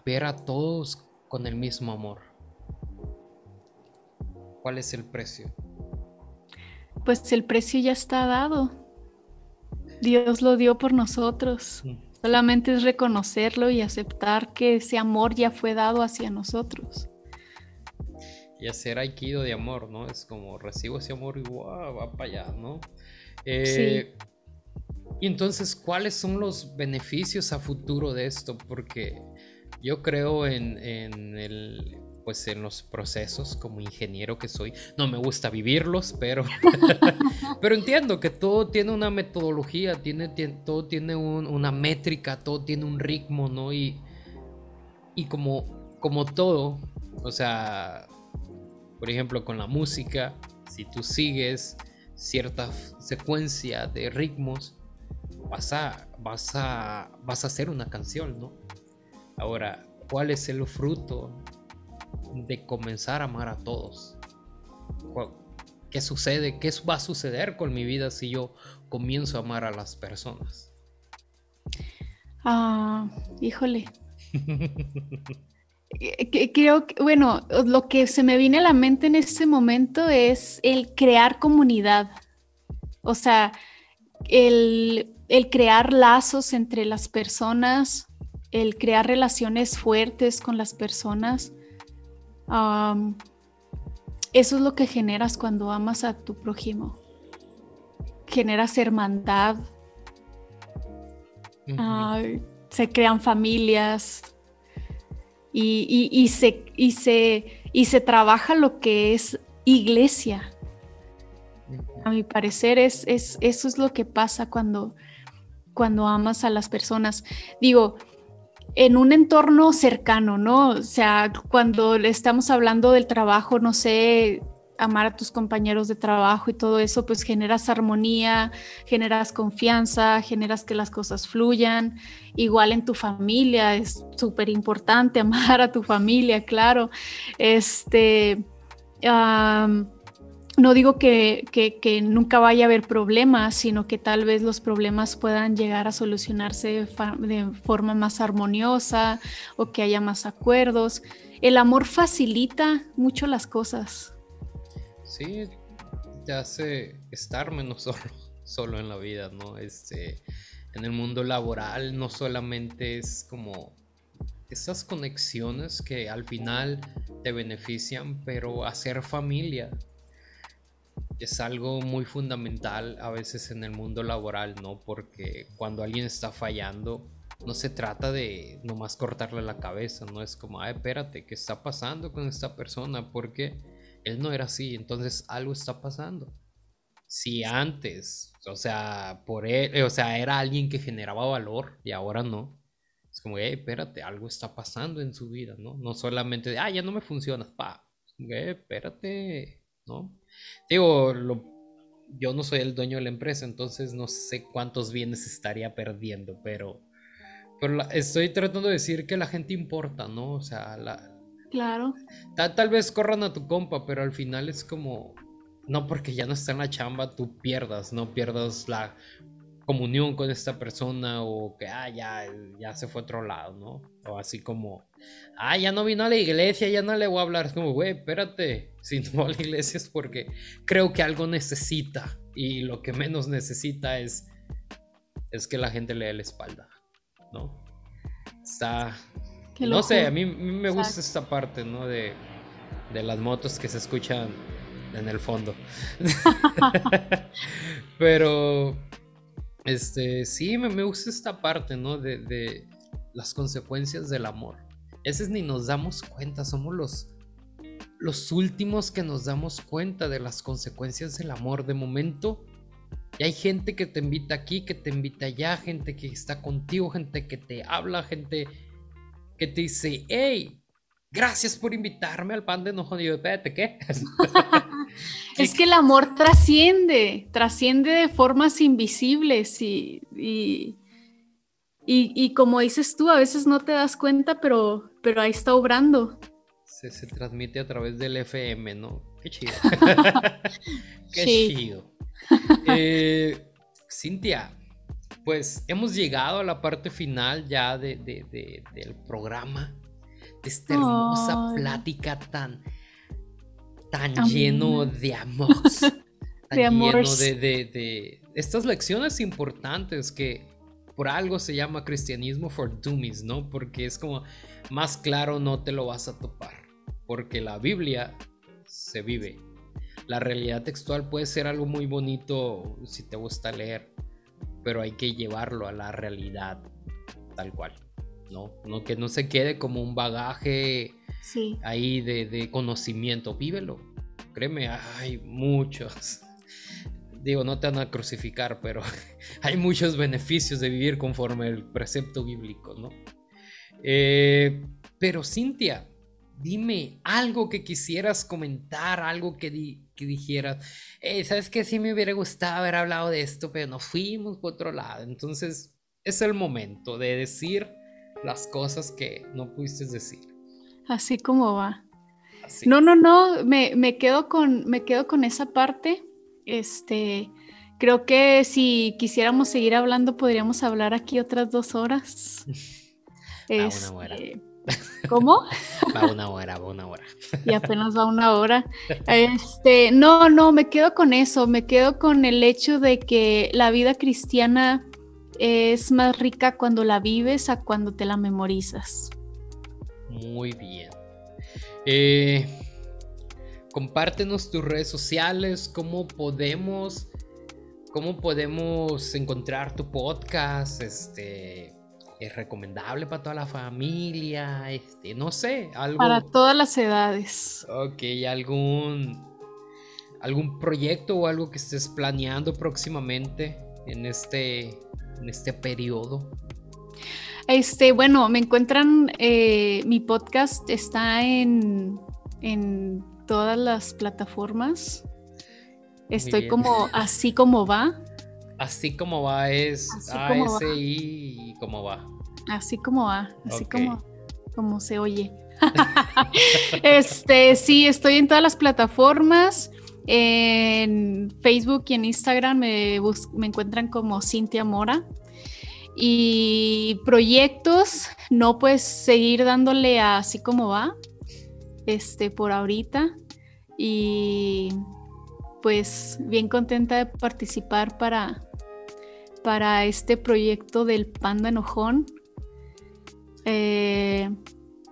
ver a todos con el mismo amor. ¿Cuál es el precio? Pues el precio ya está dado. Dios lo dio por nosotros. Mm. Solamente es reconocerlo y aceptar que ese amor ya fue dado hacia nosotros. Y hacer aikido de amor, ¿no? Es como recibo ese amor y wow, va para allá, ¿no? Eh, y entonces, ¿cuáles son los beneficios a futuro de esto? Porque yo creo en, en el, pues en los procesos como ingeniero que soy. No me gusta vivirlos, pero, pero entiendo que todo tiene una metodología, tiene, todo tiene una métrica, todo tiene un ritmo, ¿no? Y, y como, como todo, o sea, por ejemplo, con la música, si tú sigues cierta secuencia de ritmos, vas a, vas a, vas a hacer una canción, ¿no? Ahora, ¿cuál es el fruto de comenzar a amar a todos. ¿Qué sucede? ¿Qué va a suceder con mi vida si yo comienzo a amar a las personas? Ah, híjole. Creo que, bueno, lo que se me viene a la mente en este momento es el crear comunidad. O sea, el, el crear lazos entre las personas, el crear relaciones fuertes con las personas eso es lo que generas cuando amas a tu prójimo. Generas hermandad. se crean familias. Y, se, y, se, y se trabaja lo que es iglesia. A mi parecer, es, es, eso es lo que pasa cuando, cuando amas a las personas. Digo, en un entorno cercano, ¿no? O sea, cuando estamos hablando del trabajo, no sé, amar a tus compañeros de trabajo y todo eso, pues generas armonía, generas confianza, generas que las cosas fluyan. Igual en tu familia, es súper importante amar a tu familia, claro. Este, no digo que, nunca vaya a haber problemas, sino que tal vez los problemas puedan llegar a solucionarse de, forma más armoniosa o que haya más acuerdos. El amor facilita mucho las cosas. Sí, te hace estar menos solo, en la vida, ¿no? Este, en el mundo laboral no solamente es como esas conexiones que al final te benefician, pero hacer familia es algo muy fundamental a veces en el mundo laboral, ¿no? Porque cuando alguien está fallando, no se trata de nomás cortarle la cabeza, no es como, ah, espérate, ¿qué está pasando con esta persona? Porque él no era así, entonces algo está pasando. Si antes, o sea, por él, o sea, era alguien que generaba valor y ahora no. Es como, hey, espérate, algo está pasando en su vida, ¿no? No solamente de, ah, ya no me funciona, pa, hey, espérate, ¿no? Digo, yo no soy el dueño de la empresa, entonces no sé cuántos bienes estaría perdiendo, pero, pero estoy tratando de decir que la gente importa, ¿no? O sea, la... Claro. Tal, vez corran a tu compa, pero al final es como, no porque ya no está en la chamba, tú pierdas, no pierdas la comunión con esta persona o que ah, ya, ya se fue a otro lado, ¿no? O así como, ah, ya no vino a la iglesia, ya no le voy a hablar. Es como, güey, espérate, si no va a la iglesia es porque creo que algo necesita y lo que menos necesita es, es que la gente le dé la espalda, ¿no? Está... No sé, a mí, me gusta esta parte, ¿no? De, de las motos que se escuchan en el fondo. Pero este, sí, me, gusta esta parte, ¿no? De, las consecuencias del amor. Ese ni nos damos cuenta, somos los, los últimos que nos damos cuenta de las consecuencias del amor. De momento, y hay gente que te invita aquí, que te invita allá, gente que está contigo, gente que te habla, gente que te dice, hey, gracias por invitarme al pan de enojo. Y espérate, ¿qué? es que el amor trasciende, trasciende de formas invisibles y, y, como dices tú, a veces no te das cuenta, pero, pero ahí está obrando. se, se transmite a través del FM, ¿no? Qué chido. Qué Sí. chido. Eh, Cintia, pues hemos llegado a la parte final ya de, de- de- del programa, de esta hermosa plática tan, tan lleno de amor. Tan De lleno de estas lecciones importantes que por algo se llama cristianismo for dummies, ¿no? Porque es como más claro no te lo vas a topar. Porque la Biblia se vive. La realidad textual puede ser algo muy bonito si te gusta leer, pero hay que llevarlo a la realidad tal cual, ¿no? no que no se quede como un bagaje Sí. ahí de, de conocimiento, vívelo. Créeme, hay muchos. Digo, no te van a crucificar, pero hay muchos beneficios de vivir conforme el precepto bíblico, ¿no? Eh, pero Cintia, dime algo que quisieras comentar, algo que, di- que dijeras, "Eh, ¿sabes qué? Sí me hubiera gustado haber hablado de esto, pero nos fuimos por otro lado. Entonces, es el momento de decir las cosas que no pudiste decir. Así como va. Así. No, no, no, me, me quedo con, me quedo con esa parte. Este, creo que si quisiéramos seguir hablando, podríamos hablar aquí otras dos horas. Ah. Este, ¿Cómo? Va una hora, va una hora. Y apenas va una hora. Este, no, no, me quedo con eso, me quedo con el hecho de que la vida cristiana es más rica cuando la vives a cuando te la memorizas. Muy bien. Eh, compártenos tus redes sociales, cómo podemos, cómo podemos encontrar tu podcast, este, es recomendable para toda la familia, este, no sé, algo. Para todas las edades. Ok, algún, algún proyecto o algo que estés planeando próximamente en este, en este periodo. Este, bueno, me encuentran, eh, mi podcast está en, en todas las plataformas. Estoy como así como va, Así como va es Así como y va. Así como va, así como, como se oye. este, sí, estoy en todas las plataformas. En Facebook y en Instagram me, bus- me encuentran como Cintia Mora. Y proyectos, no pues seguir dándole a así como va, este, por ahorita. Y pues bien contenta de participar para, para este proyecto del Panda Enojón. Eh,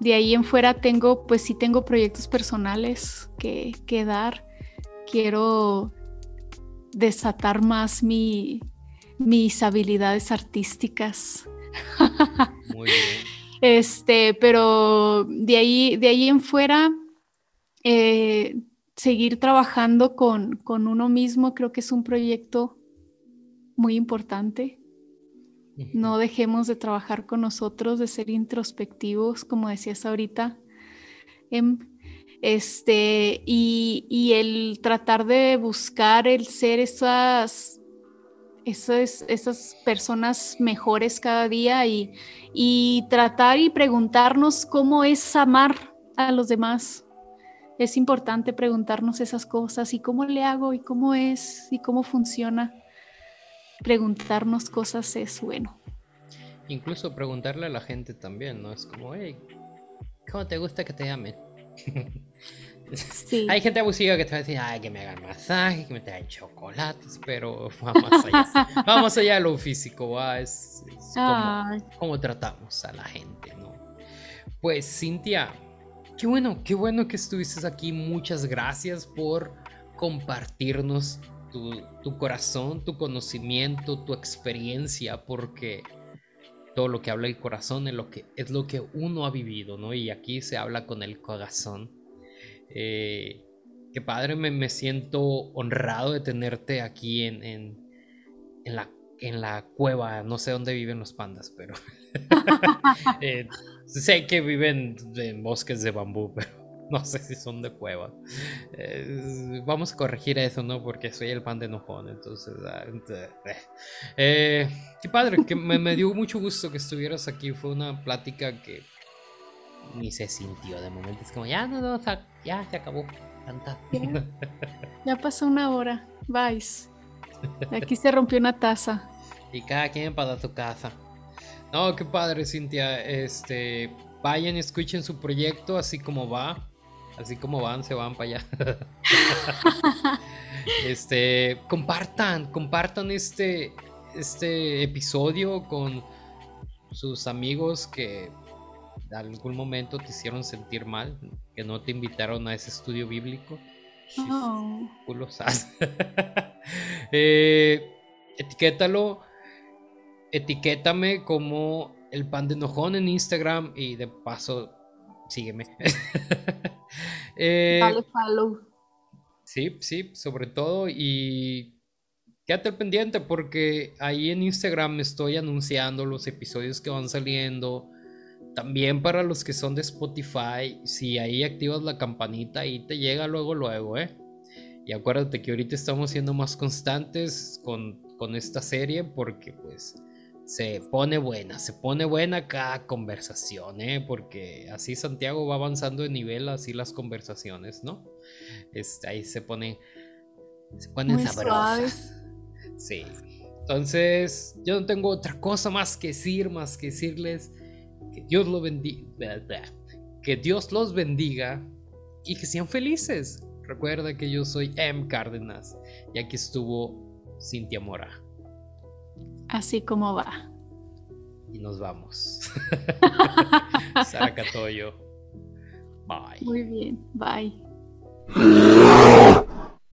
de ahí en fuera tengo, pues sí tengo proyectos personales que, que dar. Quiero desatar más mi, mis habilidades artísticas. Muy bien. Este, pero de ahí, de ahí en fuera, eh, seguir trabajando con, con uno mismo creo que es un proyecto muy importante. No dejemos de trabajar con nosotros, de ser introspectivos, como decías ahorita. Em, este, y, y el tratar de buscar el ser esas, esas, esas personas mejores cada día y, y tratar y preguntarnos cómo es amar a los demás. Es importante preguntarnos esas cosas y cómo le hago y cómo es y cómo funciona. Preguntarnos cosas es bueno. Incluso preguntarle a la gente también, ¿no? Es como, hey, ¿cómo te gusta que te llamen? Sí. Hay gente abusiva que te va a decir, ay, que me hagan masaje, que me traigan chocolates, pero va más allá. va más allá de lo físico, va, es, es como, Ay, cómo tratamos a la gente, ¿no? Pues, Cintia, qué bueno, qué bueno que estuviste aquí. Muchas gracias por compartirnos tu, corazón, tu conocimiento, tu experiencia, porque todo lo que habla el corazón es lo que, es lo que uno ha vivido, ¿no? Y aquí se habla con el corazón. Eh, qué padre, me, me siento honrado de tenerte aquí en, en, en la, en la cueva. No sé dónde viven los pandas, pero eh, sé que viven en bosques de bambú, pero no sé si son de cueva. Eh, vamos a corregir eso, ¿no? Porque soy el pan de enojón, entonces... ah, eh. Eh, qué padre, que me, me dio mucho gusto que estuvieras aquí. Fue una plática que ni se sintió de momento. Es como, ya no, no, ya se acabó. Ya, pasó una hora. Vais. Aquí se rompió una taza. Y cada quien para su casa. No, qué padre, Cintia. Este, vayan, escuchen su proyecto, así como va. Así como van, se van para allá. este, compartan, compartan este, este episodio con sus amigos que en algún momento te hicieron sentir mal, que no te invitaron a ese estudio bíblico. Oh. eh, etiquétalo, etiquétame como el pan de enojón en Instagram y de paso sígueme. eh, follow. Sí, sí, sobre todo y quédate al pendiente porque ahí en Instagram estoy anunciando los episodios que van saliendo. También para los que son de Spotify, si ahí activas la campanita, ahí te llega luego, luego, ¿eh? Y acuérdate que ahorita estamos siendo más constantes con, con esta serie porque pues se pone buena, se pone buena cada conversación, ¿eh? Porque así Santiago va avanzando de nivel, así las conversaciones, ¿no? Este, ahí se pone se ponen sabrosas. Sí. Entonces, yo no tengo otra cosa más que decir, más que decirles que Dios lo bendiga, que Dios los bendiga y que sean felices. Recuerda que yo soy M. Cárdenas y aquí estuvo Cintia Mora. Así como va. Y nos vamos. Sara Catoyo. Bye. Muy bien, bye.